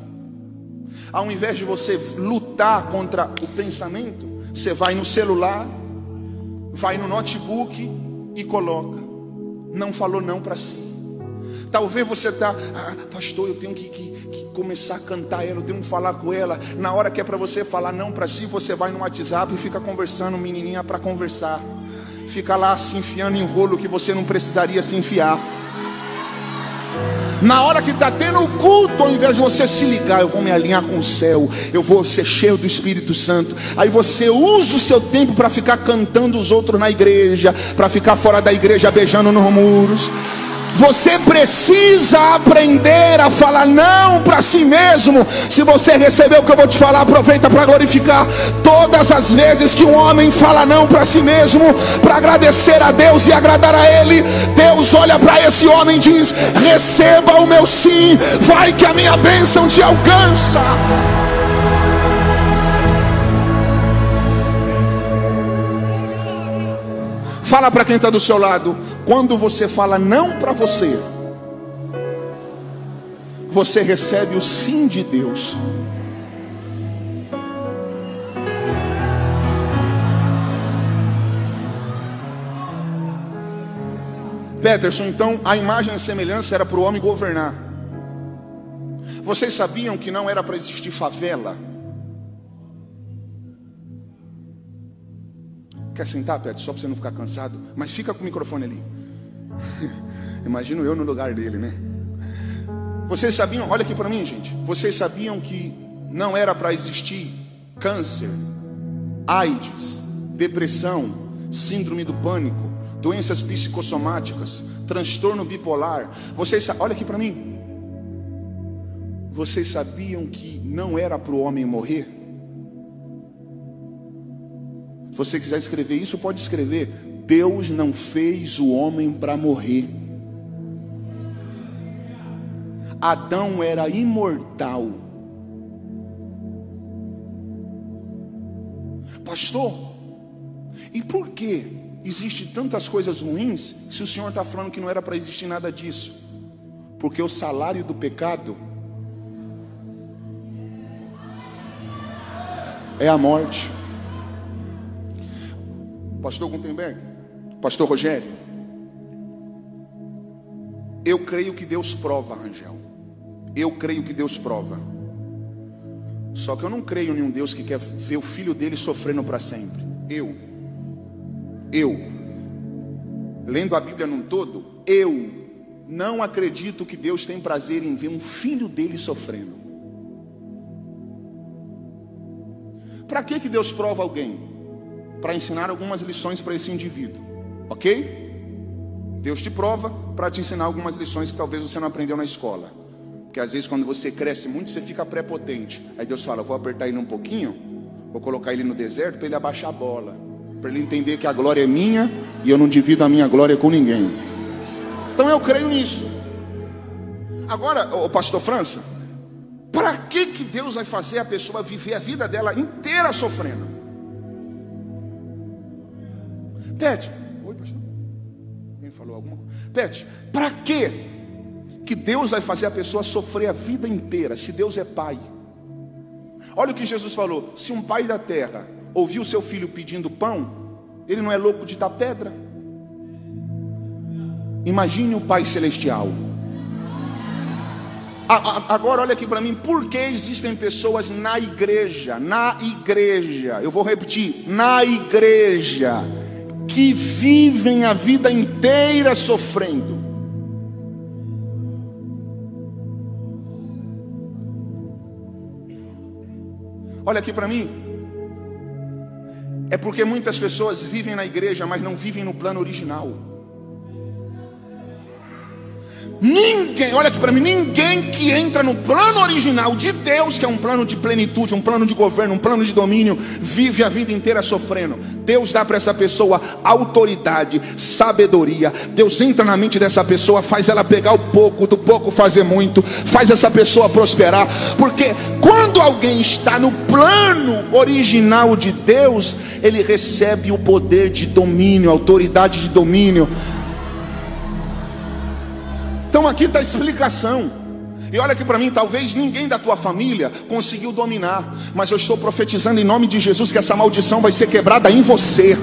Ao invés de você lutar contra o pensamento, você vai no celular, vai no notebook e coloca. Não falou não para si. Talvez você está, ah, pastor, eu tenho que, que, que, começar a cantar ela, eu tenho que falar com ela. Na hora que é para você falar não para si, você vai no WhatsApp e fica conversando, menininha, para conversar. Fica lá se enfiando em rolo que você não precisaria se enfiar. Na hora que está tendo o culto, ao invés de você se ligar, eu vou me alinhar com o céu, eu vou ser cheio do Espírito Santo. Aí você usa o seu tempo para ficar cantando os outros na igreja, para ficar fora da igreja beijando nos muros. Você precisa aprender a falar não para si mesmo. Se você recebeu o que eu vou te falar, aproveita para glorificar. Todas as vezes que um homem fala não para si mesmo, para agradecer a Deus e agradar a Ele, Deus olha para esse homem e diz: Receba o meu sim, vai que a minha bênção te alcança. Fala para quem está do seu lado. Quando você fala não para você, você recebe o sim de Deus. Peterson, então a imagem e a semelhança era para o homem governar. Vocês sabiam que não era para existir favela? Quer sentar, Pedro? Só para você não ficar cansado. Mas fica com o microfone ali. Imagino eu no lugar dele, né? Vocês sabiam, olha aqui para mim, gente. Vocês sabiam que não era para existir câncer, AIDS, depressão, síndrome do pânico, doenças psicossomáticas, transtorno bipolar. Vocês, olha aqui para mim. Vocês sabiam que não era para o homem morrer? Você quiser escrever isso, pode escrever. Deus não fez o homem para morrer. Adão era imortal. Pastor, e por que existe tantas coisas ruins se o Senhor está falando que não era para existir nada disso? Porque o salário do pecado é a morte. Pastor Gutenberg, Pastor Rogério, eu creio que Deus prova, Rangel. Eu creio que Deus prova. Só que eu não creio em um Deus que quer ver o filho dele sofrendo para sempre. Eu, eu, lendo a Bíblia num todo, eu não acredito que Deus tem prazer em ver um filho dele sofrendo. Para que, que Deus prova alguém? Para ensinar algumas lições para esse indivíduo, ok? Deus te prova para te ensinar algumas lições que talvez você não aprendeu na escola. Porque às vezes quando você cresce muito, você fica prepotente. Aí Deus fala: vou apertar ele um pouquinho, vou colocar ele no deserto para ele abaixar a bola, para ele entender que a glória é minha e eu não divido a minha glória com ninguém. Então eu creio nisso. Agora, o pastor França, para que que Deus vai fazer a pessoa viver a vida dela inteira sofrendo? Pede. Oi, pastor. Quem falou alguma coisa? Pede. Para que que Deus vai fazer a pessoa sofrer a vida inteira, se Deus é pai. Olha o que Jesus falou: se um pai da terra ouviu seu filho pedindo pão, ele não é louco de dar pedra. Imagine o Pai Celestial. Agora olha aqui para mim, por que existem pessoas na igreja, na igreja, eu vou repetir, na igreja, que vivem a vida inteira sofrendo. Olha aqui para mim. É porque muitas pessoas vivem na igreja, mas não vivem no plano original. Ninguém, olha aqui para mim, ninguém que entra no plano original de Deus, que é um plano de plenitude, um plano de governo, um plano de domínio, vive a vida inteira sofrendo. Deus dá para essa pessoa autoridade, sabedoria. Deus entra na mente dessa pessoa, faz ela pegar o pouco, do pouco fazer muito, faz essa pessoa prosperar. Porque quando alguém está no plano original de Deus, ele recebe o poder de domínio, autoridade de domínio. Então aqui está a explicação. E olha aqui para mim, talvez ninguém da tua família conseguiu dominar, mas eu estou profetizando em nome de Jesus que essa maldição vai ser quebrada em você.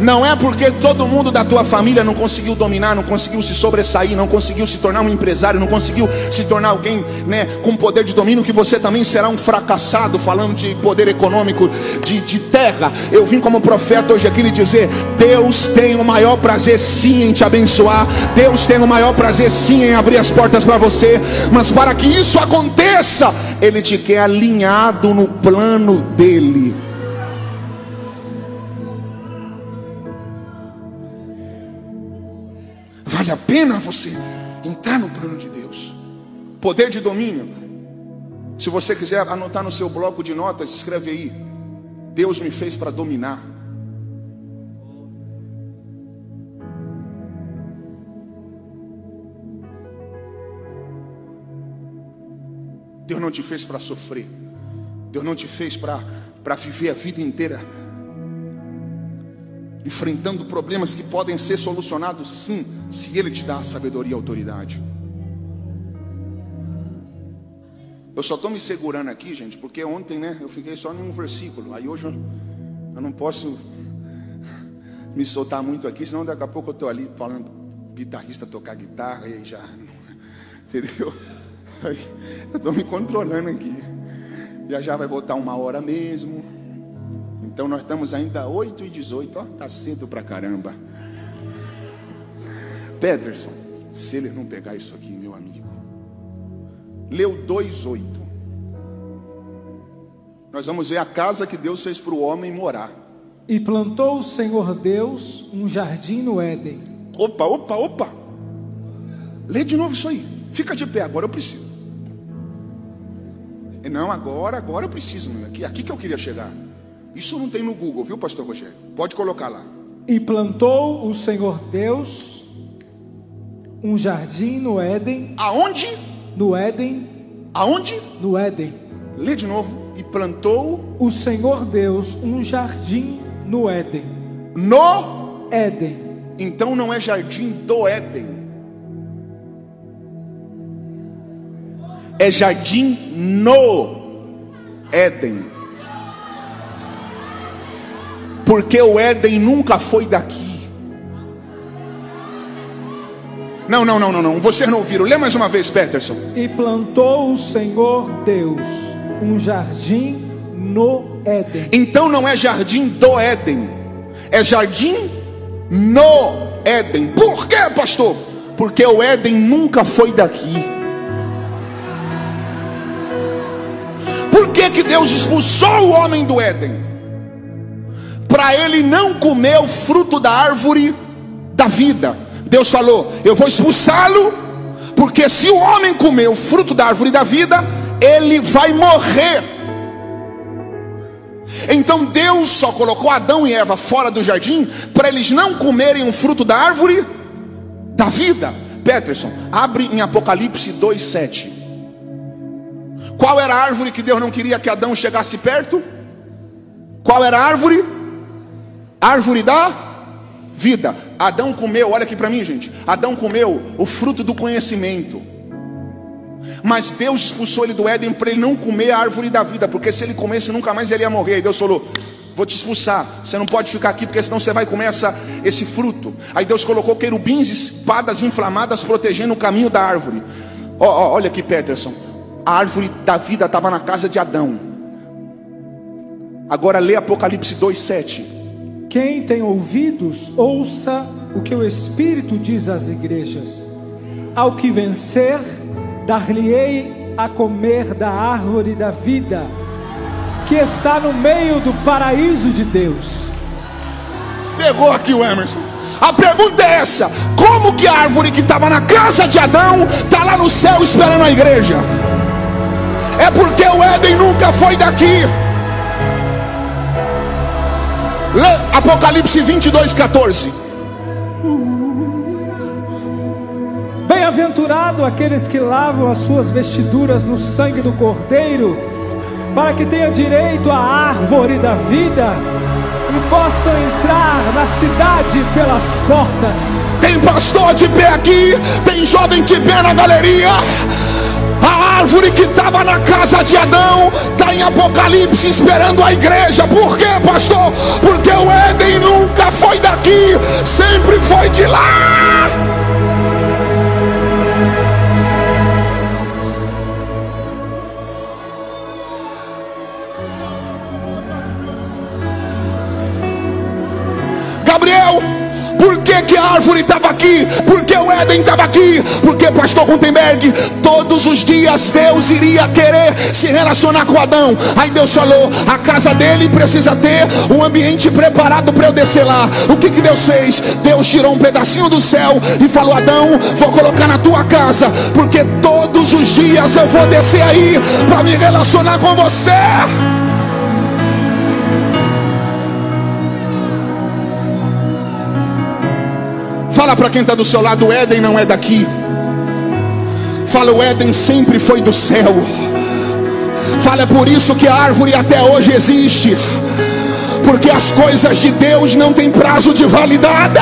Não é porque todo mundo da tua família não conseguiu dominar, não conseguiu se sobressair, não conseguiu se tornar um empresário, não conseguiu se tornar alguém né, com poder de domínio, que você também será um fracassado, falando de poder econômico, de, de terra. Eu vim como profeta hoje aqui lhe dizer: Deus tem o maior prazer sim em te abençoar, Deus tem o maior prazer sim em abrir as portas para você, mas para que isso aconteça, Ele te quer alinhado no plano dEle. Vale a pena você entrar no plano de Deus. Poder de domínio. Se você quiser anotar no seu bloco de notas, escreve aí. Deus me fez para dominar. Deus não te fez para sofrer. Deus não te fez para viver a vida inteira enfrentando problemas que podem ser solucionados sim, se Ele te dá sabedoria e autoridade. Eu só estou me segurando aqui, gente, porque ontem, né, eu fiquei só em um versículo. Aí hoje eu, não posso me soltar muito aqui, senão daqui a pouco eu estou ali falando guitarrista tocar guitarra e já, entendeu? Aí, eu estou me controlando aqui. Já já vai voltar uma hora mesmo. Então nós estamos ainda 8 e 18, ó, tá cedo pra caramba. Peterson, se ele não pegar isso aqui, meu amigo. Leu 2:8. Nós vamos ver a casa que Deus fez para o homem morar. E plantou o Senhor Deus um jardim no Éden. Opa, opa, opa. Lê de novo isso aí. Fica de pé, agora eu preciso. Não, agora, agora eu preciso. Aqui, aqui que eu queria chegar. Isso não tem no Google, viu, pastor Rogério? Pode colocar lá. E plantou o Senhor Deus um jardim no Éden. Aonde? No Éden. Aonde? No Éden. Lê de novo. E plantou o Senhor Deus um jardim no Éden. No Éden. Então não é jardim do Éden. É jardim no Éden. Porque o Éden nunca foi daqui. Não, não, não, não, não. Vocês não ouviram. Lê mais uma vez, Peterson. E plantou o Senhor Deus um jardim no Éden. Então não é jardim do Éden, é jardim no Éden. Por quê, pastor? Porque o Éden nunca foi daqui. Por que, que Deus expulsou o homem do Éden? Para ele não comer o fruto da árvore da vida. Deus falou: Eu vou expulsá-lo, porque se o homem comer o fruto da árvore da vida, ele vai morrer. Então Deus só colocou Adão e Eva fora do jardim para eles não comerem o fruto da árvore da vida. Peterson, abre em Apocalipse 2:7. Qual era a árvore que Deus não queria que Adão chegasse perto? Qual era a árvore? Árvore da vida. Adão comeu, olha aqui para mim, gente. Adão comeu o fruto do conhecimento. Mas Deus expulsou ele do Éden para ele não comer a árvore da vida, porque se ele comesse nunca mais ele ia morrer. E Deus falou: Vou te expulsar. Você não pode ficar aqui, porque senão você vai comer essa, esse fruto. Aí Deus colocou querubins, espadas inflamadas, protegendo o caminho da árvore. Oh, oh, olha aqui, Peterson. A árvore da vida estava na casa de Adão. Agora lê Apocalipse 2,7. Quem tem ouvidos, ouça o que o Espírito diz às igrejas. Ao que vencer, dar-lhe-ei a comer da árvore da vida, que está no meio do paraíso de Deus. Pegou aqui o Emerson. A pergunta é essa: como que a árvore que estava na casa de Adão está lá no céu esperando a igreja? É porque o Éden nunca foi daqui. Lê Apocalipse 22, 14. Bem-aventurado aqueles que lavam as suas vestiduras no sangue do Cordeiro, para que tenham direito à árvore da vida e possam entrar na cidade pelas portas. Tem pastor de pé aqui, tem jovem de pé na galeria. A árvore que estava na casa de Adão está em Apocalipse esperando a igreja. Por quê, pastor? Porque o Éden nunca foi daqui, sempre foi de lá. Que, que a árvore estava aqui? Porque o Éden estava aqui? Porque, pastor Gutenberg, todos os dias Deus iria querer se relacionar com Adão. Aí Deus falou: a casa dele precisa ter um ambiente preparado para eu descer lá. O que, que Deus fez? Deus tirou um pedacinho do céu e falou: Adão, vou colocar na tua casa, porque todos os dias eu vou descer aí para me relacionar com você. Fala para quem está do seu lado: o Éden não é daqui. Fala, o Éden sempre foi do céu. Fala, é por isso que a árvore até hoje existe. Porque as coisas de Deus não têm prazo de validade.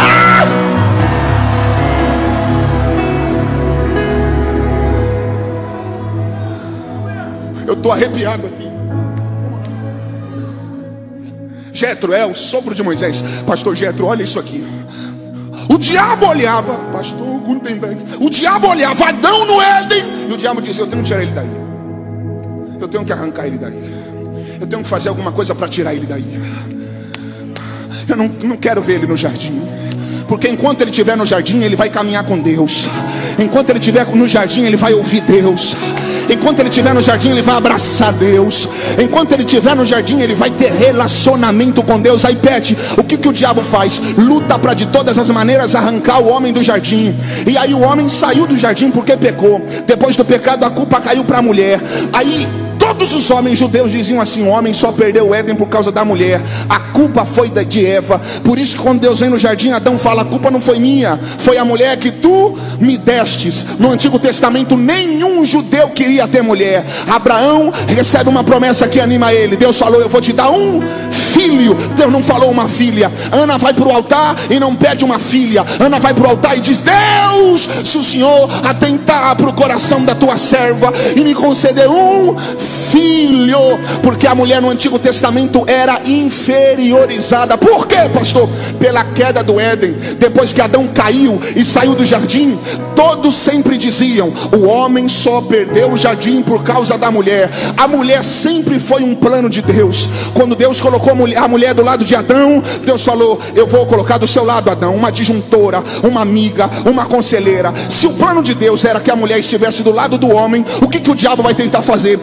Eu estou arrepiado aqui. Jetro é o sopro de Moisés. Pastor Jetro, olha isso aqui. O diabo olhava, pastor Gutenberg, o diabo olhava Adão no Éden, e o diabo dizia: Eu tenho que tirar ele daí, eu tenho que arrancar ele daí, eu tenho que fazer alguma coisa para tirar ele daí. Eu não, não quero ver ele no jardim. Porque enquanto ele estiver no jardim, ele vai caminhar com Deus. Enquanto ele estiver no jardim, ele vai ouvir Deus. Enquanto ele estiver no jardim, ele vai abraçar Deus. Enquanto ele estiver no jardim, ele vai ter relacionamento com Deus. Aí pede, o que, que o diabo faz? Luta para de todas as maneiras arrancar o homem do jardim. E aí o homem saiu do jardim porque pecou. Depois do pecado, a culpa caiu para a mulher. Aí Todos os homens judeus diziam assim: o homem só perdeu o Éden por causa da mulher. A culpa foi de Eva. Por isso que quando Deus vem no jardim, Adão fala: a culpa não foi minha, foi a mulher que tu me destes. No Antigo Testamento, nenhum judeu queria ter mulher. Abraão recebe uma promessa que anima ele. Deus falou: eu vou te dar um filho. Deus não falou uma filha. Ana vai para o altar e não pede uma filha. Ana vai para o altar e diz: Deus, se o Senhor atentar para o coração da tua serva e me conceder um filho, porque a mulher no Antigo Testamento era inferiorizada. Por quê, pastor? Pela queda do Éden. Depois que Adão caiu e saiu do jardim, todos sempre diziam: o homem só perdeu o jardim por causa da mulher. A mulher sempre foi um plano de Deus. Quando Deus colocou a mulher do lado de Adão, Deus falou: Eu vou colocar do seu lado, Adão, uma disjuntora, uma amiga, uma conselheira. Se o plano de Deus era que a mulher estivesse do lado do homem, o que, que o diabo vai tentar fazer?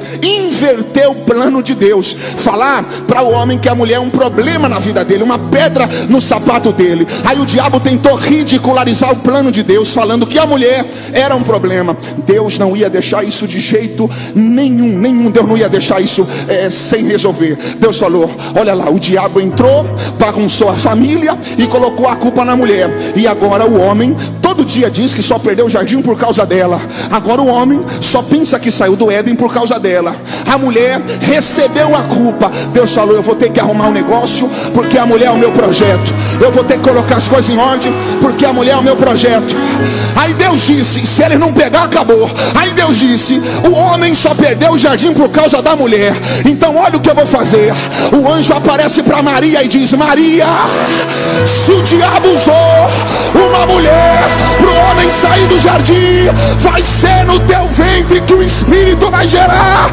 Inverter o plano de Deus, falar para o homem que a mulher é um problema na vida dele, uma pedra no sapato dele. Aí o diabo tentou ridicularizar o plano de Deus, falando que a mulher era um problema. Deus não ia deixar isso de jeito nenhum, nenhum. Deus não ia deixar isso é, sem resolver. Deus falou: Olha lá, o diabo entrou, bagunçou a família e colocou a culpa na mulher. E agora o homem dia diz que só perdeu o jardim por causa dela. Agora o homem só pensa que saiu do Éden por causa dela. A mulher recebeu a culpa. Deus falou: Eu vou ter que arrumar um negócio, porque a mulher é o meu projeto. Eu vou ter que colocar as coisas em ordem, porque a mulher é o meu projeto. Aí Deus disse: Se ele não pegar, acabou. Aí Deus disse: O homem só perdeu o jardim por causa da mulher. Então, olha o que eu vou fazer. O anjo aparece para Maria e diz: Maria, se o diabo usou uma mulher para o homem sair do jardim, vai ser no teu ventre que o Espírito vai gerar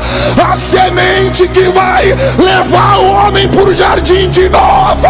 a semente que vai levar o homem para o jardim de novo.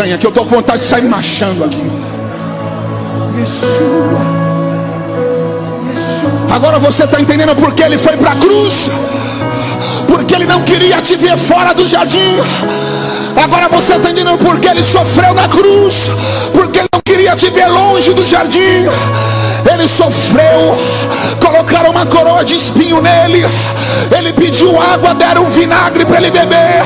Estranhas que eu tô com vontade de sair marchando aqui. Agora você está entendendo por que ele foi para a cruz? Porque ele não queria te ver fora do jardim. Agora você está entendendo por que ele sofreu na cruz? Porque ele não queria te ver longe do jardim. Ele sofreu, colocaram uma coroa de espinho nele. Ele pediu água, deram vinagre para ele beber,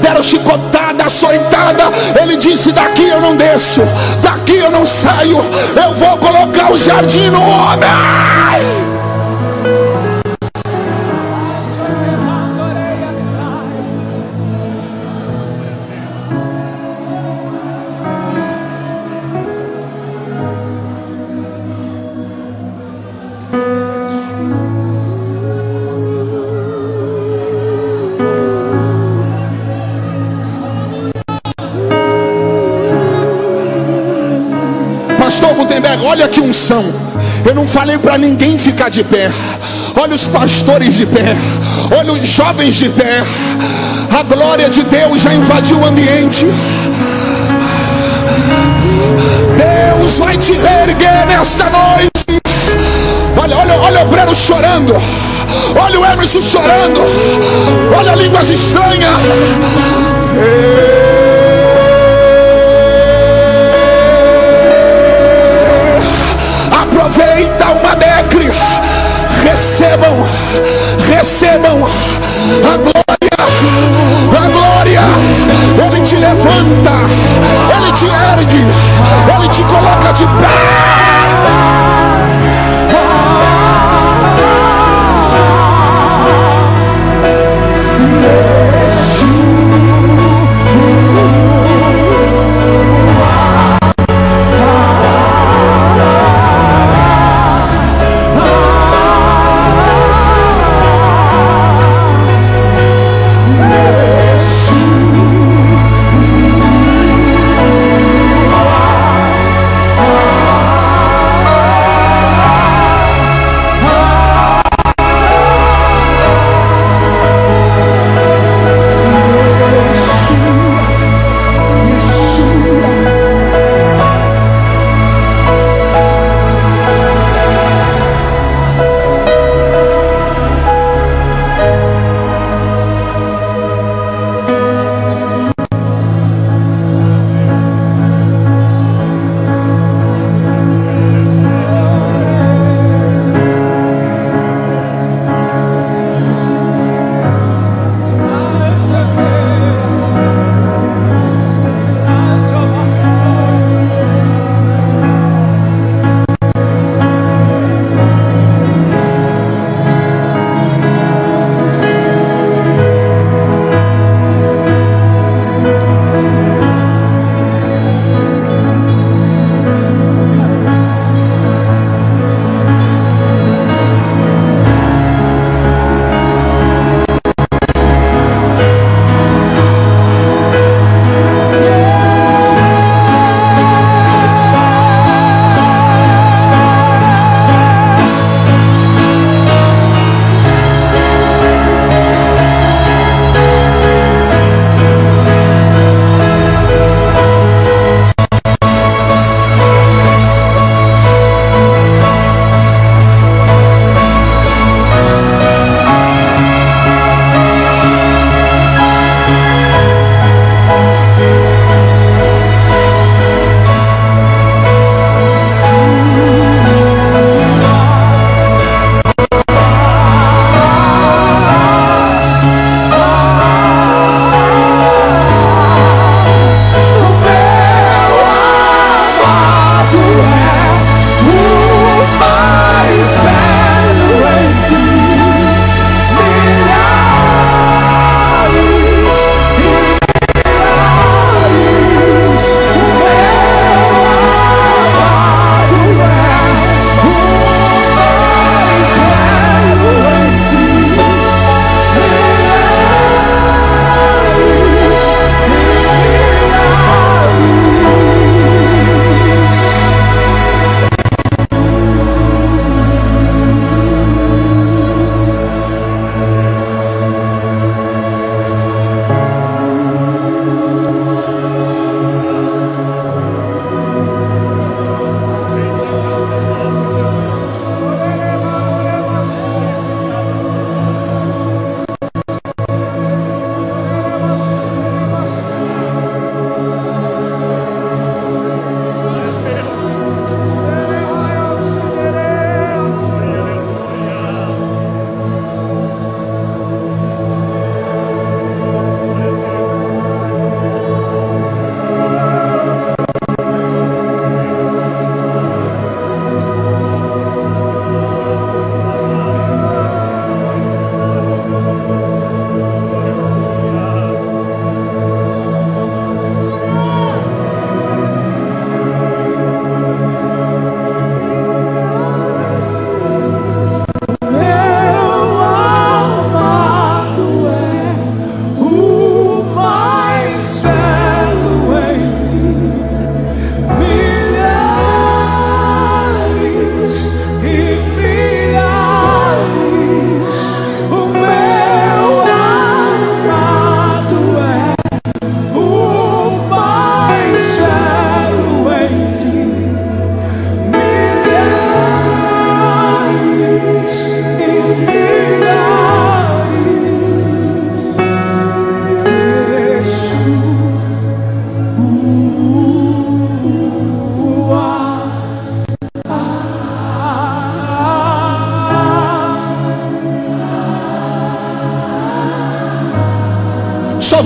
deram chicotada, açoitada. Ele disse: Daqui eu não desço, daqui eu não saio. Eu vou colocar o jardim no homem. Unção. Eu não falei para ninguém ficar de pé. Olha os pastores de pé. Olha os jovens de pé. A glória de Deus já invadiu o ambiente. Deus vai te reerguer nesta noite. Olha, olha, olha o Breno chorando. Olha o Emerson chorando. Olha línguas estranhas. Aproveita uma decre. Recebam, recebam a glória, a glória. Ele te levanta, ele te ergue, ele te coloca de pé.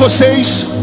Vocês.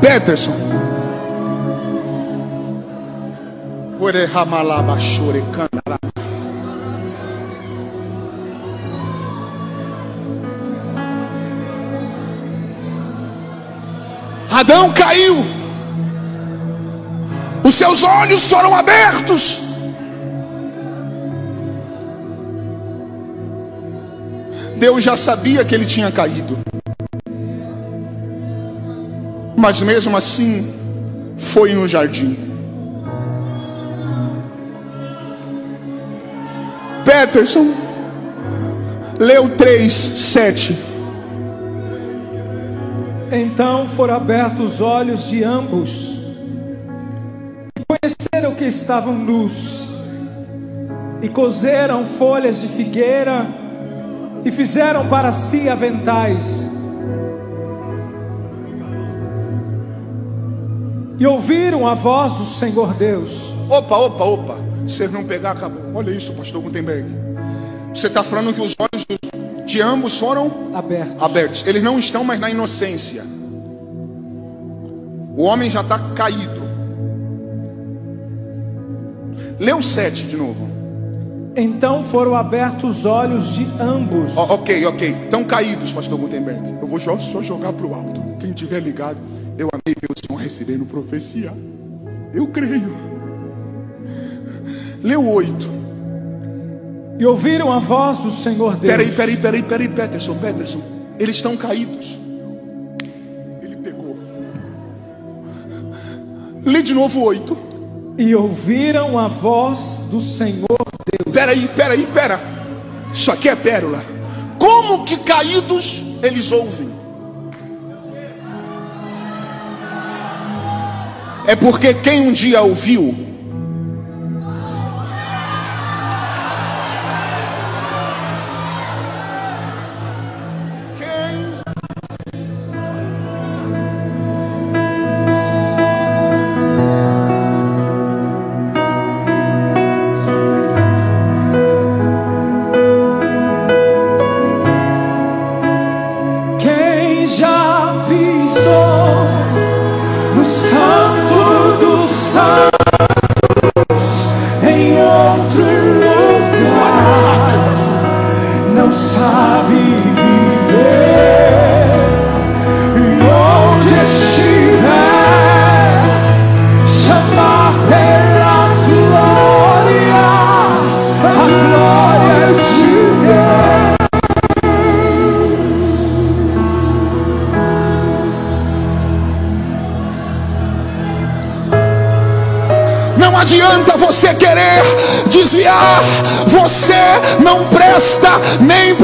Peterson. Adão caiu, os seus olhos foram abertos. Deus já sabia que ele tinha caído. Mas mesmo assim foi no jardim. Peterson leu 3, 7. Então foram abertos os olhos de ambos, e conheceram que estavam nus, e cozeram folhas de figueira, e fizeram para si aventais. E ouviram a voz do Senhor Deus. Opa, opa, opa. Se não pegar, acabou. Olha isso, pastor Gutenberg. Você está falando que os olhos de ambos foram abertos. abertos. Eles não estão mais na inocência. O homem já está caído. Lê o 7 de novo. Então foram abertos os olhos de ambos. Oh, ok, ok. Estão caídos, pastor Gutenberg. Eu vou só, só jogar para o alto. Quem tiver ligado. Eu amei ver o Senhor recebendo profecia. Eu creio. Leu oito. E ouviram a voz do Senhor Deus. Peraí, peraí, peraí, peraí, Peterson, Peterson. Eles estão caídos. Ele pegou. Lê de novo oito. E ouviram a voz do Senhor Deus. Peraí, peraí, pera. Isso aqui é pérola. Como que caídos eles ouvem? É porque quem um dia ouviu,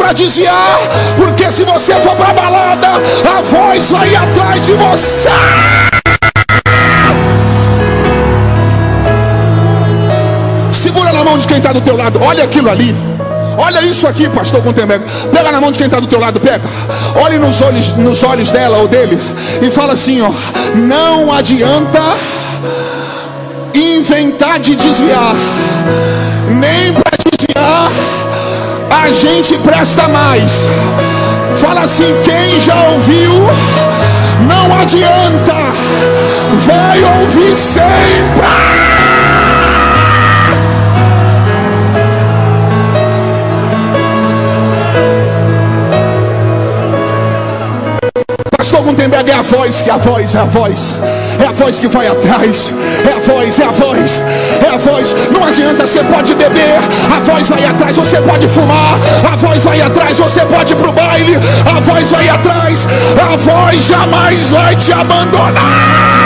para desviar, porque se você for para balada, a voz vai atrás de você. Segura na mão de quem está do teu lado. Olha aquilo ali. Olha isso aqui, pastor Gutenberg. Pega na mão de quem está do teu lado, pega. Olhe nos olhos, nos olhos dela ou dele e fala assim, ó: Não adianta inventar de desviar, nem para desviar a gente presta mais. Fala assim: quem já ouviu, não adianta, vai ouvir sempre. Gutenberg é a voz, que é a voz, é a voz, é a voz que vai atrás, é a voz, é a voz, é a voz. Não adianta, você pode beber, a voz vai atrás, você pode fumar, a voz vai atrás, você pode ir pro baile, a voz vai atrás, a voz jamais vai te abandonar.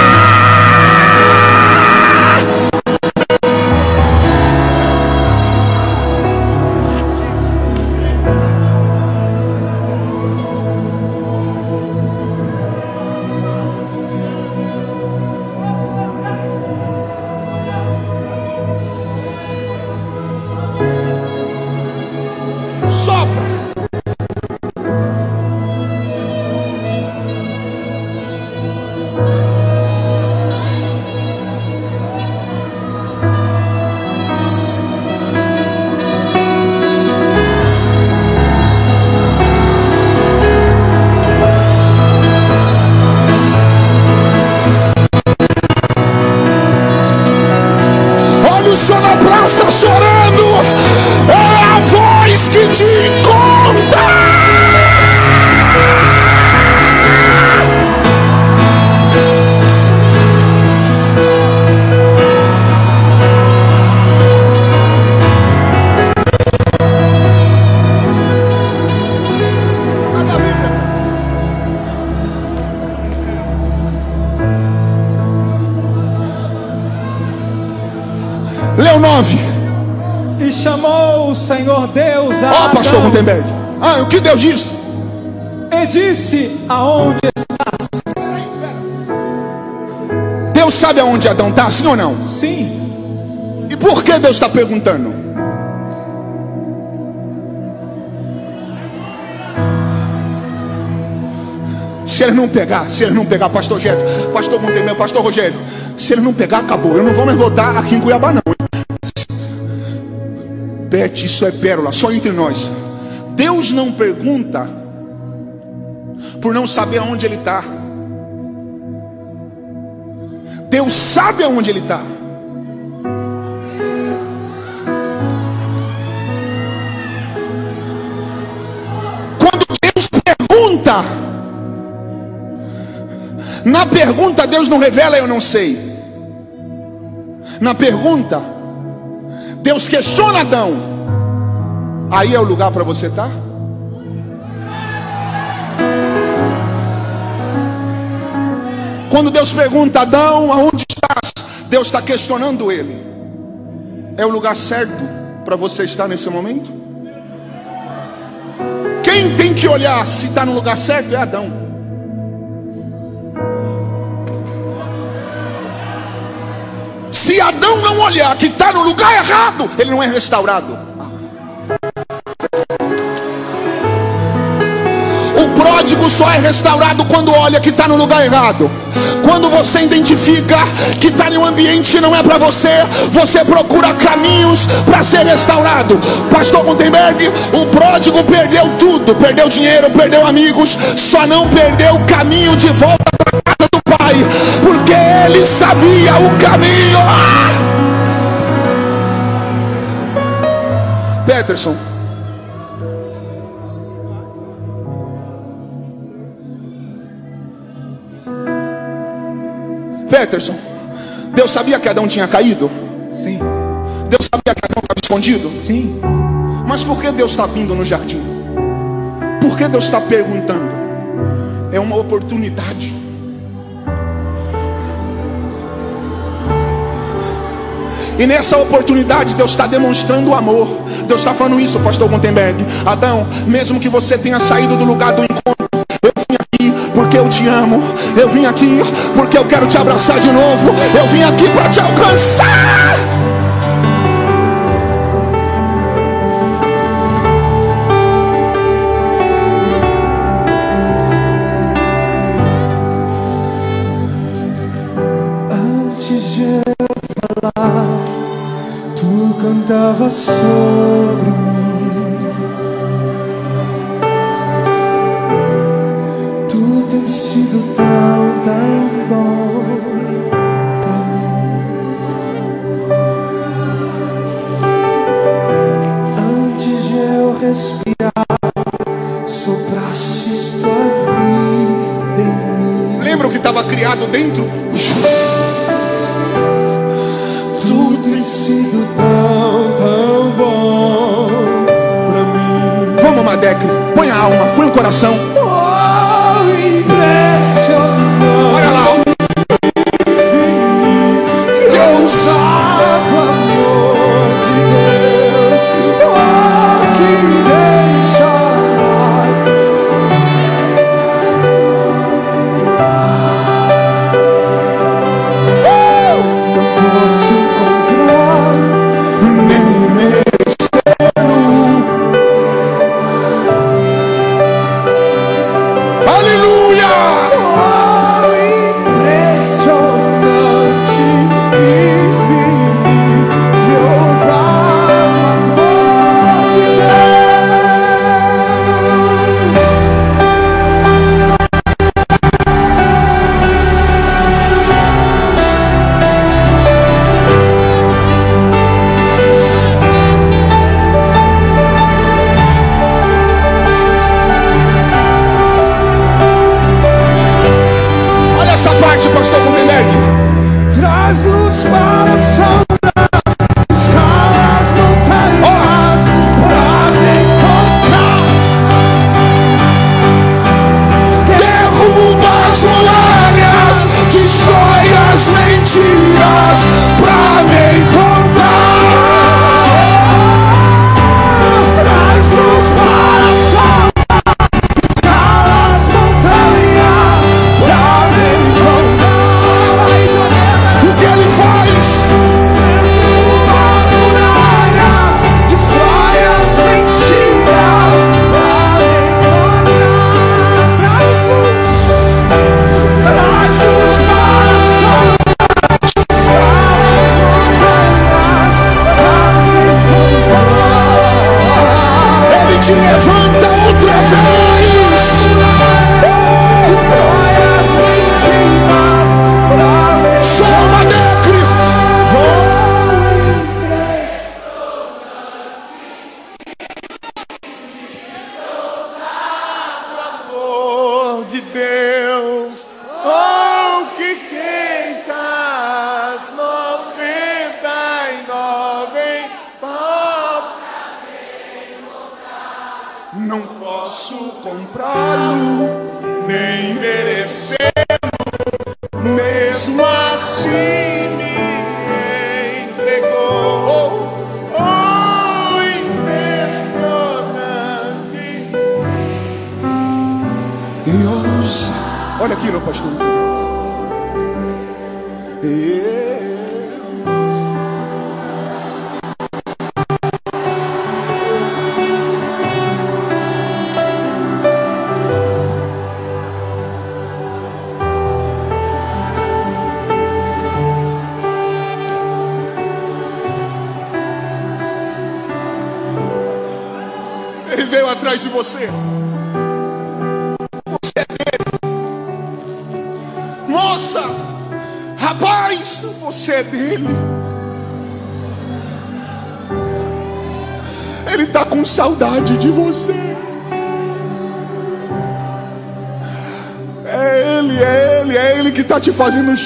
Deus disse? E disse: Aonde estás? Deus sabe aonde Adão está, sim ou não? Sim. E por que Deus está perguntando? Se ele não pegar, se ele não pegar, pastor Geto, pastor Gutenberg, pastor Rogério, se ele não pegar, acabou. Eu não vou mais voltar aqui em Cuiabá, não. Pet, isso é pérola, só entre nós. Deus não pergunta por não saber aonde Ele está. Deus sabe aonde Ele está. Quando Deus pergunta, na pergunta Deus não revela, eu não sei. Na pergunta, Deus questiona Adão. Aí é o lugar para você estar? Tá? Quando Deus pergunta, Adão, aonde estás? Deus está questionando ele. É o lugar certo para você estar nesse momento? Quem tem que olhar se está no lugar certo é Adão. Se Adão não olhar que está no lugar errado, ele não é restaurado. O pródigo só é restaurado quando olha que está no lugar errado. Quando você identifica que está em um ambiente que não é para você, você procura caminhos para ser restaurado. Pastor Gutenberg, o pródigo perdeu tudo: perdeu dinheiro, perdeu amigos, só não perdeu o caminho de volta para casa do Pai, porque ele sabia o caminho. Peterson. Peterson, Deus sabia que Adão tinha caído? Sim. Deus sabia que Adão estava escondido? Sim. Mas por que Deus está vindo no jardim? Por que Deus está perguntando? É uma oportunidade. E nessa oportunidade Deus está demonstrando o amor. Deus está falando isso, pastor Gutenberg. Adão, mesmo que você tenha saído do lugar do encontro, eu vim porque eu te amo. Eu vim aqui porque eu quero te abraçar de novo. Eu vim aqui para te alcançar.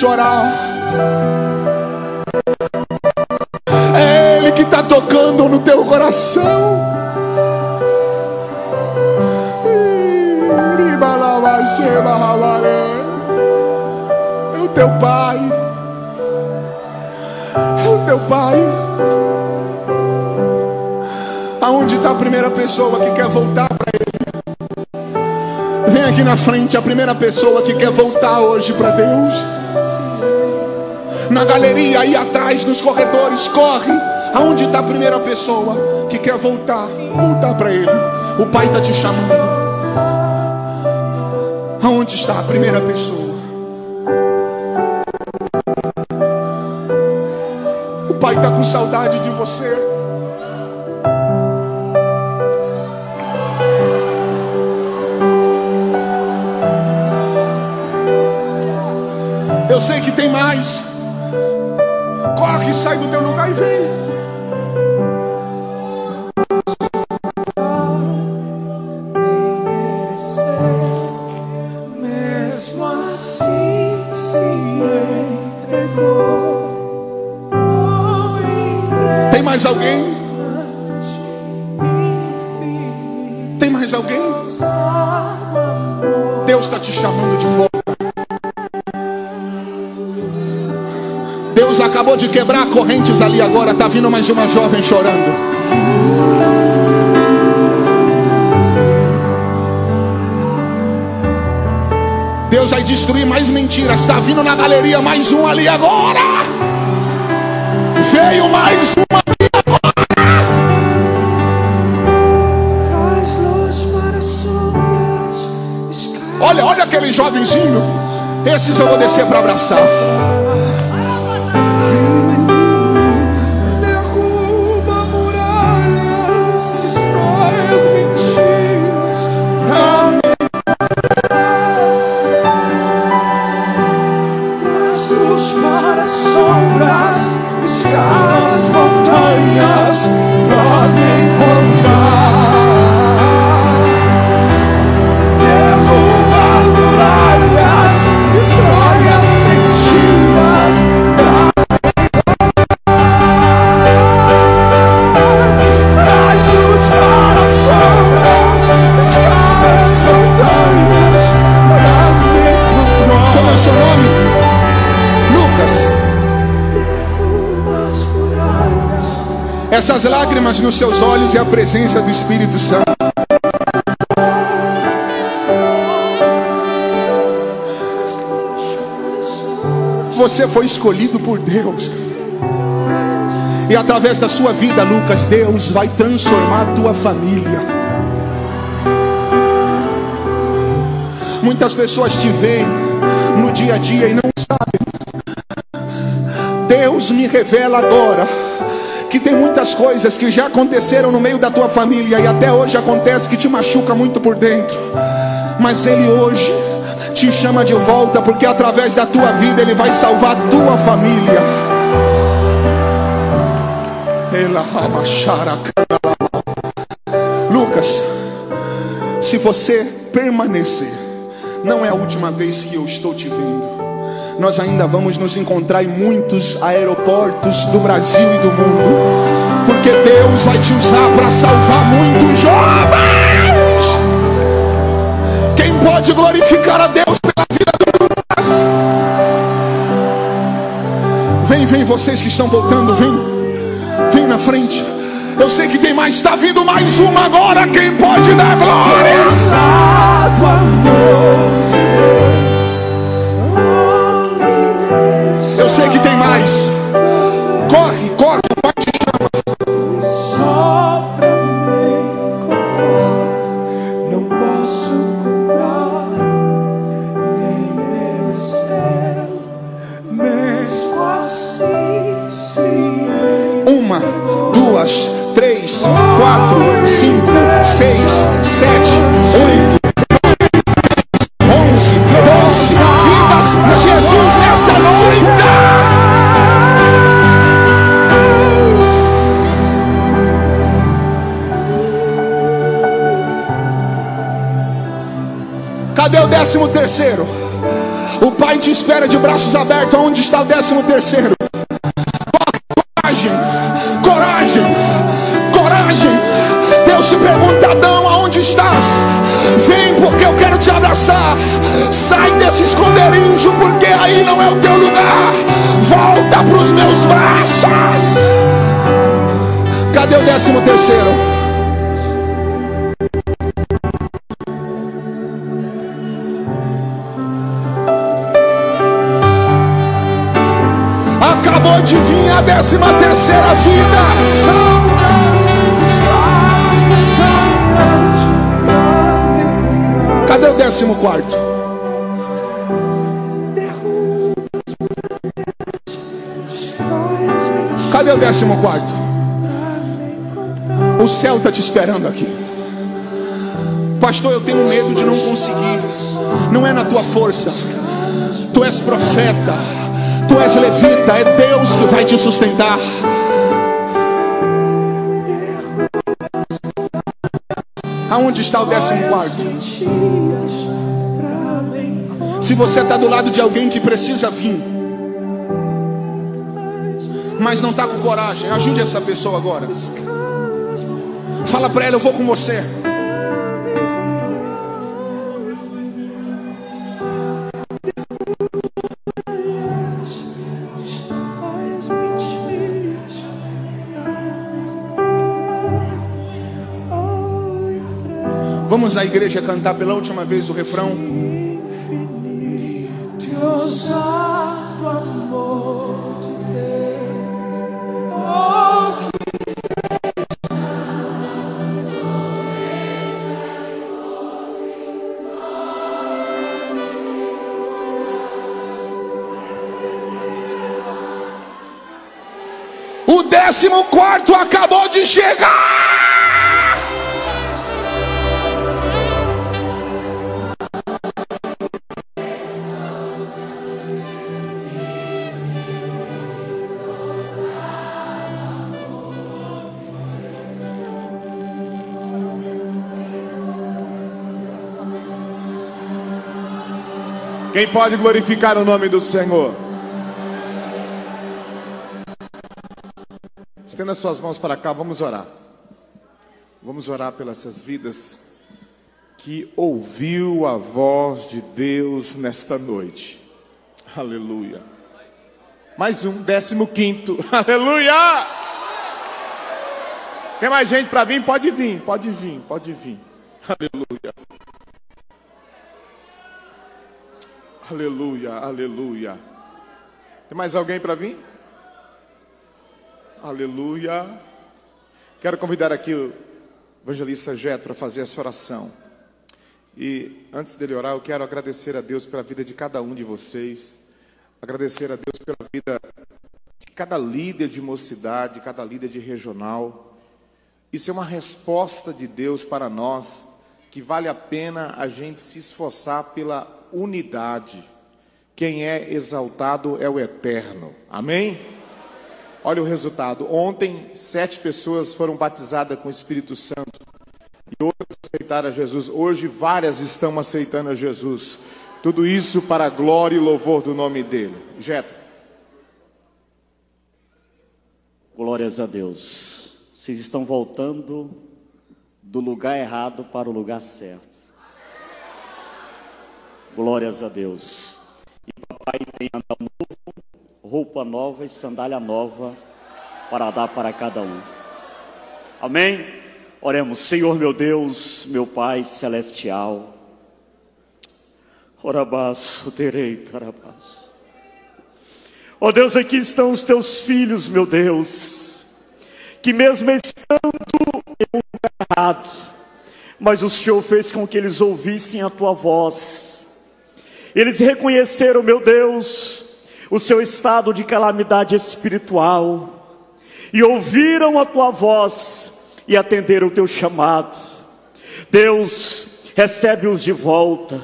chorar. É Ele que está tocando no teu coração. Né? É o teu Pai. É o teu Pai. Aonde está a primeira pessoa que quer voltar para Ele? Vem aqui na frente a primeira pessoa que quer voltar hoje para Deus na galeria aí atrás, nos corredores, corre. Aonde está a primeira pessoa que quer voltar? Voltar para Ele. O Pai está te chamando. Aonde está a primeira pessoa? O Pai está com saudade de você. Eu sei que tem mais que sai do teu lugar e vem. Correntes ali agora. Está vindo mais uma jovem chorando. Deus vai destruir mais mentiras. Está vindo na galeria mais um ali agora. Veio mais um aqui agora. Olha, olha aquele jovenzinho. Esses eu vou descer para abraçar. Essas lágrimas nos seus olhos é a presença do Espírito Santo. Você foi escolhido por Deus. E através da sua vida, Lucas, Deus vai transformar a tua família. Muitas pessoas te veem no dia a dia e não sabem. Deus me revela agora que tem muitas coisas que já aconteceram no meio da tua família e até hoje acontece que te machuca muito por dentro. Mas ele hoje te chama de volta porque através da tua vida ele vai salvar a tua família. Lucas, se você permanecer, não é a última vez que eu estou te vendo. Nós ainda vamos nos encontrar em muitos aeroportos do Brasil e do mundo, porque Deus vai te usar para salvar muitos jovens. Quem pode glorificar a Deus pela vida do Lucas? Vem, vem, vocês que estão voltando, vem, vem na frente. Eu sei que tem mais, está vindo mais uma agora. Quem pode dar glória? Pesado amor Eu sei que tem mais. Décimo terceiro? O Pai te espera de braços abertos. Onde está o décimo terceiro? Coragem, coragem, coragem. Deus te pergunta, Adão, aonde estás? Vem porque eu quero te abraçar. Sai desse esconderijo, porque aí não é o teu lugar. Volta para os meus braços. Cadê o décimo terceiro? Décima terceira vida. Cadê o décimo quarto? Cadê o décimo quarto? O céu está te esperando aqui. Pastor, eu tenho medo de não conseguir. Não é na tua força. Tu és profeta. Tu és levita. É Deus que vai te sustentar. Aonde está o décimo quarto? Se você está do lado de alguém que precisa vir, mas não está com coragem, ajude essa pessoa agora. Fala para ela, eu vou com você. Vamos a igreja cantar pela última vez o refrão. Infinito amor de Deus. Oh, O décimo quarto acabou de chegar. Quem pode glorificar o nome do Senhor? Estenda suas mãos para cá, vamos orar. Vamos orar pelas essas vidas que ouviu a voz de Deus nesta noite. Aleluia. Mais um, décimo quinto. Aleluia! Tem mais gente para vir? Pode vir, pode vir, pode vir. Aleluia. Aleluia, aleluia. Tem mais alguém para vir? Aleluia. Quero convidar aqui o evangelista Jeto para fazer essa oração. E antes dele orar, eu quero agradecer a Deus pela vida de cada um de vocês. Agradecer a Deus pela vida de cada líder de mocidade, cada líder de regional. Isso é uma resposta de Deus para nós, que vale a pena a gente se esforçar pela unidade. Quem é exaltado é o eterno. Amém? Olha o resultado. Ontem, sete pessoas foram batizadas com o Espírito Santo. E outras aceitaram a Jesus. Hoje, várias estão aceitando a Jesus. Tudo isso para a glória e louvor do nome dele. Jeto. Glórias a Deus. Vocês estão voltando do lugar errado para o lugar certo. Glórias a Deus. E papai tem andado novo, roupa nova e sandália nova para dar para cada um. Amém? Oremos, Senhor meu Deus, meu Pai celestial. Orabaço, terei, tarabaço. Ó Deus, aqui estão os teus filhos, meu Deus, que mesmo estando em um lugar errado, mas o Senhor fez com que eles ouvissem a tua voz. Eles reconheceram, meu Deus, o seu estado de calamidade espiritual e ouviram a tua voz e atenderam o teu chamado. Deus, recebe-os de volta,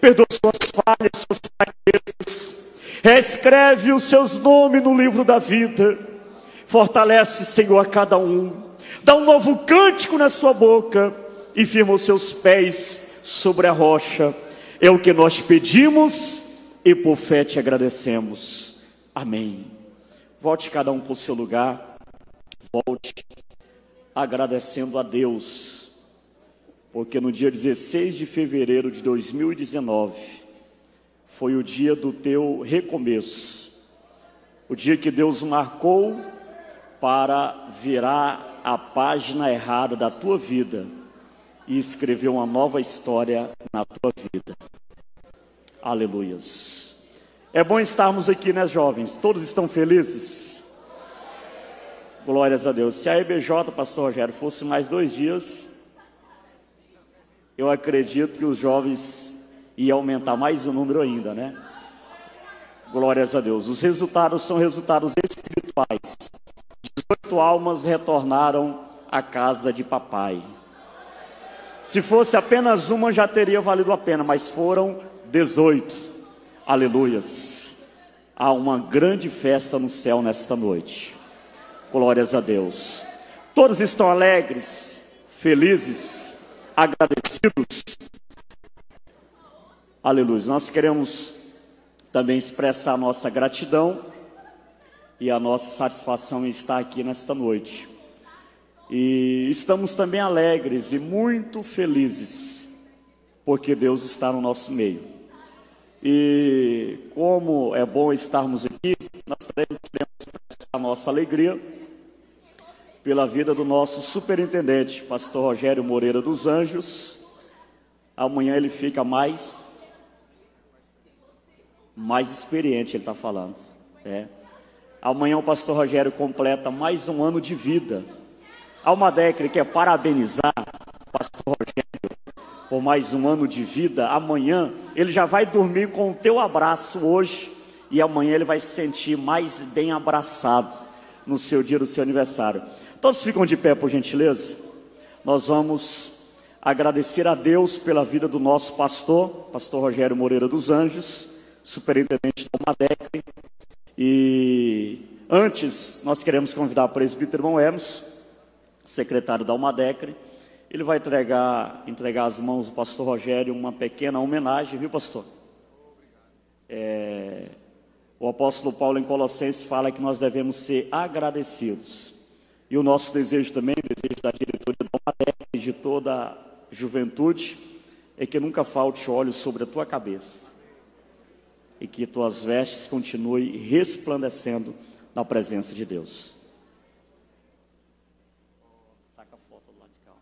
perdoa suas falhas, suas fraquezas, reescreve os seus nomes no livro da vida, fortalece, Senhor, a cada um, dá um novo cântico na sua boca e firma os seus pés sobre a rocha. É o que nós pedimos e por fé te agradecemos. Amém. Volte cada um para o seu lugar. Volte agradecendo a Deus, porque no dia 16 de fevereiro de 2019 foi o dia do teu recomeço, o dia que Deus marcou para virar a página errada da tua vida e escrever uma nova história na tua vida. Aleluias. É bom estarmos aqui, né, jovens? Todos estão felizes? Glórias a Deus. Se a EBJ, pastor Rogério, fosse mais dois dias, eu acredito que os jovens iam aumentar mais o número ainda, né? Glórias a Deus. Os resultados são resultados espirituais. 18 almas retornaram à casa de papai. Se fosse apenas uma, já teria valido a pena, mas foram 18. Aleluias. Há uma grande festa no céu nesta noite. Glórias a Deus. Todos estão alegres, felizes, agradecidos. Aleluia. Nós queremos também expressar a nossa gratidão e a nossa satisfação em estar aqui nesta noite. E estamos também alegres e muito felizes, porque Deus está no nosso meio. E como é bom estarmos aqui, nós queremos expressar a nossa alegria pela vida do nosso superintendente, pastor Rogério Moreira dos Anjos, amanhã ele fica mais mais experiente, ele está falando. É. Amanhã o pastor Rogério completa mais um ano de vida. Almadec, ele quer parabenizar o pastor Rogério por mais um ano de vida. Amanhã ele já vai dormir com o teu abraço hoje e amanhã ele vai se sentir mais bem abraçado no seu dia do seu aniversário. Todos ficam de pé, por gentileza. Nós vamos agradecer a Deus pela vida do nosso pastor, pastor Rogério Moreira dos Anjos, superintendente do Madec. E antes, nós queremos convidar o presbítero irmão Hermes, secretário da Almadecre. Ele vai entregar, entregar às mãos do pastor Rogério uma pequena homenagem, viu, pastor? É, o apóstolo Paulo em Colossenses fala que nós devemos ser agradecidos. E o nosso desejo também, o desejo da diretoria do Almadec, de toda a juventude, é que nunca falte óleo sobre a tua cabeça e que tuas vestes continuem resplandecendo na presença de Deus. Saca a foto lá de cá.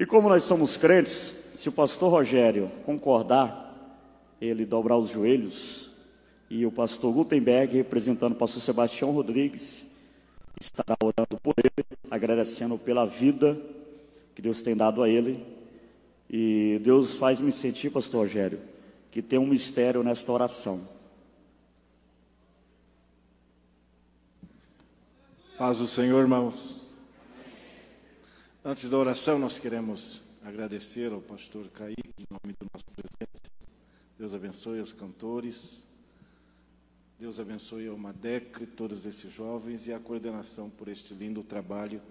E como nós somos crentes, se o pastor Rogério concordar, ele dobrar os joelhos e o pastor Gutenberg, representando o pastor Sebastião Rodrigues, estará orando por ele, agradecendo pela vida que Deus tem dado a ele. E Deus faz me sentir, pastor Rogério, que tem um mistério nesta oração. Paz do Senhor, irmãos. Antes da oração, nós queremos agradecer ao pastor Kaique, em nome do nosso presidente. Deus abençoe os cantores. Deus abençoe a Madecre, todos esses jovens e a coordenação por este lindo trabalho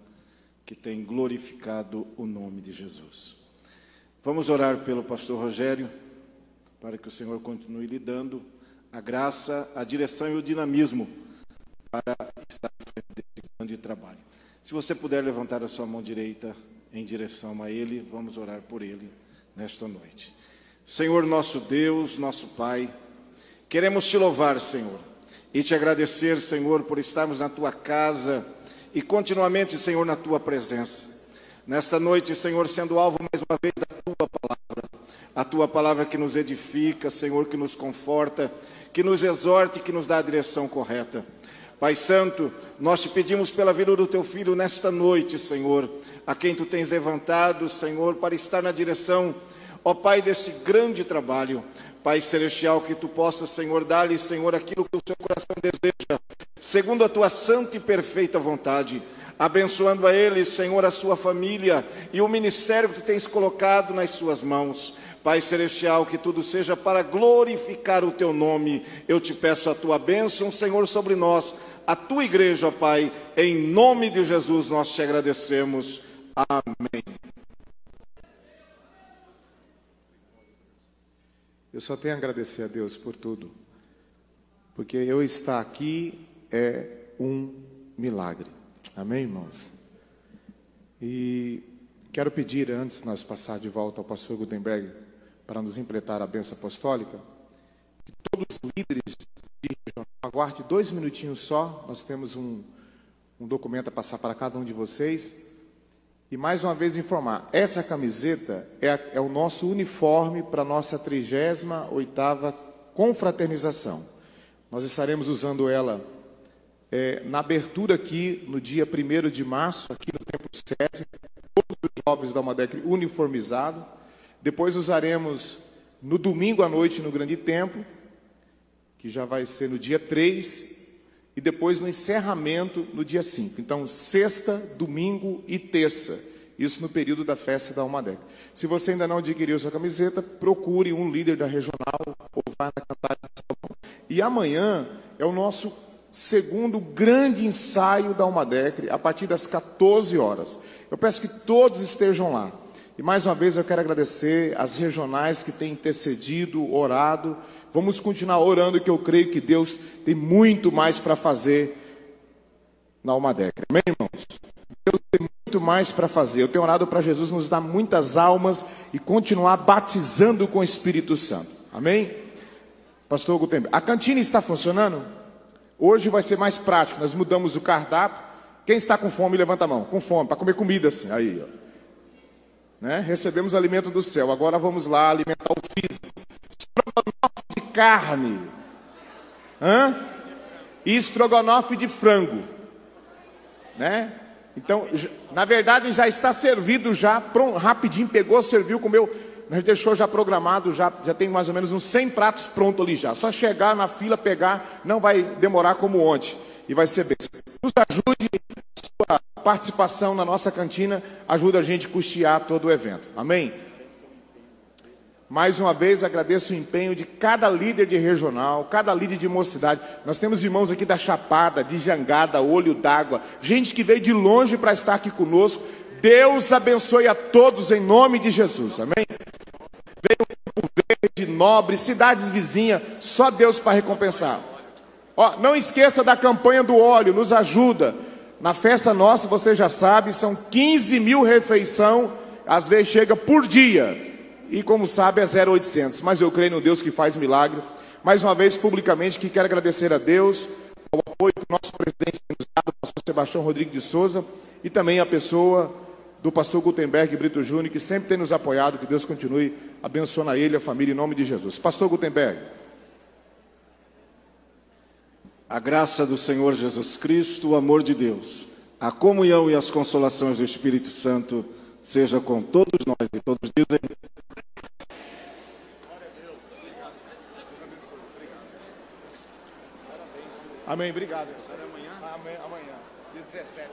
que tem glorificado o nome de Jesus. Vamos orar pelo pastor Rogério, para que o Senhor continue lhe dando a graça, a direção e o dinamismo para estar à frente desse grande trabalho. Se você puder levantar a sua mão direita em direção a Ele, vamos orar por Ele nesta noite. Senhor nosso Deus, nosso Pai, queremos te louvar, Senhor, e te agradecer, Senhor, por estarmos na tua casa e continuamente, Senhor, na tua presença. Nesta noite, Senhor, sendo alvo mais uma vez da tua palavra, a tua palavra que nos edifica, Senhor, que nos conforta, que nos exorta e que nos dá a direção correta. Pai Santo, nós te pedimos pela vida do teu filho nesta noite, Senhor, a quem tu tens levantado, Senhor, para estar na direção, ó Pai, deste grande trabalho. Pai Celestial, que tu possas, Senhor, dar-lhe, Senhor, aquilo que o seu coração deseja, segundo a tua santa e perfeita vontade. Abençoando a ele, Senhor, a sua família e o ministério que tu tens colocado nas suas mãos. Pai Celestial, que tudo seja para glorificar o teu nome. Eu te peço a tua bênção, Senhor, sobre nós, a tua igreja, Pai. Em nome de Jesus nós te agradecemos. Amém. Eu só tenho a agradecer a Deus por tudo, porque eu estar aqui é um milagre. Amém, irmãos? E quero pedir, antes de nós passar de volta ao pastor Gutenberg, para nos empreitar a benção apostólica, que todos os líderes de regional, aguarde dois minutinhos só, nós temos um, um documento a passar para cada um de vocês. E mais uma vez informar, essa camiseta é, a, é o nosso uniforme para a nossa 38ª confraternização. Nós estaremos usando ela é, na abertura aqui, no dia 1 de março, aqui no Templo 7, todos os jovens da Madec uniformizados. Depois usaremos no domingo à noite no Grande Templo, que já vai ser no dia 3, e depois no encerramento no dia 5. Então, sexta, domingo e terça. Isso no período da festa da Almadec. Se você ainda não adquiriu sua camiseta, procure um líder da regional ou vá na cantada de. E amanhã é o nosso segundo grande ensaio da Almadec, a partir das 14 horas. Eu peço que todos estejam lá. E mais uma vez eu quero agradecer as regionais que têm intercedido, orado. Vamos continuar orando, que eu creio que Deus tem muito mais para fazer na Almadec. Amém, irmãos? Deus tem muito muito mais para fazer. Eu tenho orado para Jesus nos dar muitas almas e continuar batizando com o Espírito Santo. Amém? Pastor Gutenberg, a cantina está funcionando? Hoje vai ser mais prático. Nós mudamos o cardápio. Quem está com fome, levanta a mão. Com fome, para comer comida assim. Aí, ó. Né? Recebemos alimento do céu. Agora vamos lá alimentar o físico. Estrogonofe de carne. Hã? E estrogonofe de frango. Né? Então, na verdade, já está servido já, pronto, rapidinho, pegou, serviu, comeu. Nós deixou já programado, já, já tem mais ou menos uns 100 pratos prontos ali já. Só chegar na fila, pegar, não vai demorar como ontem. E vai ser bem. Nos ajude, sua participação na nossa cantina ajuda a gente a custear todo o evento. Amém? Mais uma vez agradeço o empenho de cada líder de regional, cada líder de mocidade. Nós temos irmãos aqui da Chapada, de Jangada, Olho d'Água, gente que veio de longe para estar aqui conosco. Deus abençoe a todos em nome de Jesus. Amém? Veio Campo Verde, Nobre, cidades vizinhas, só Deus para recompensar. Ó, não esqueça da campanha do óleo, nos ajuda. Na festa nossa, você já sabe, são 15 mil refeição, às vezes chega por dia e como sabe é 0800. Mas eu creio no Deus que faz milagre. Mais uma vez, publicamente, que quero agradecer a Deus, ao apoio que o nosso presidente tem nos dado, o pastor Sebastião Rodrigues de Souza, e também a pessoa do pastor Gutenberg Brito Júnior, que sempre tem nos apoiado, que Deus continue abençoando a ele e a família em nome de Jesus. Pastor Gutenberg. A graça do Senhor Jesus Cristo, o amor de Deus, a comunhão e as consolações do Espírito Santo seja com todos nós e todos dizem Amém. Obrigado. Amanhã? Amanhã, amanhã. Dia 17.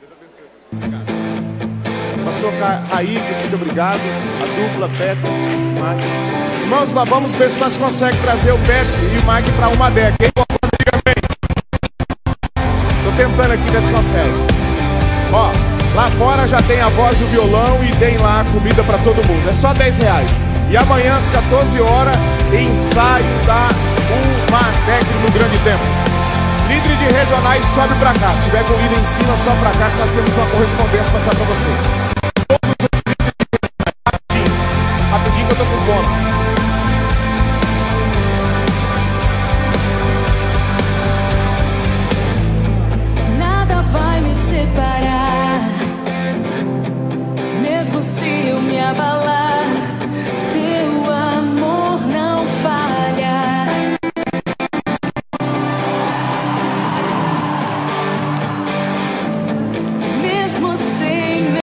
Deus abençoe. Obrigado. Pastor Raíque, muito obrigado. A dupla, Petro e Mike. Irmãos, nós vamos ver se nós conseguimos trazer o Petro e o Mike para uma década. Tentando aqui ver se consegue. Ó, lá fora já tem a voz e o violão e tem lá comida para todo mundo. É só 10 reais. E amanhã às 14 horas, ensaio da UMATEC no Grande Tempo. Líder de regionais, sobe para cá. Se tiver com líder em cima, sobe para cá que nós temos uma correspondência para passar para você.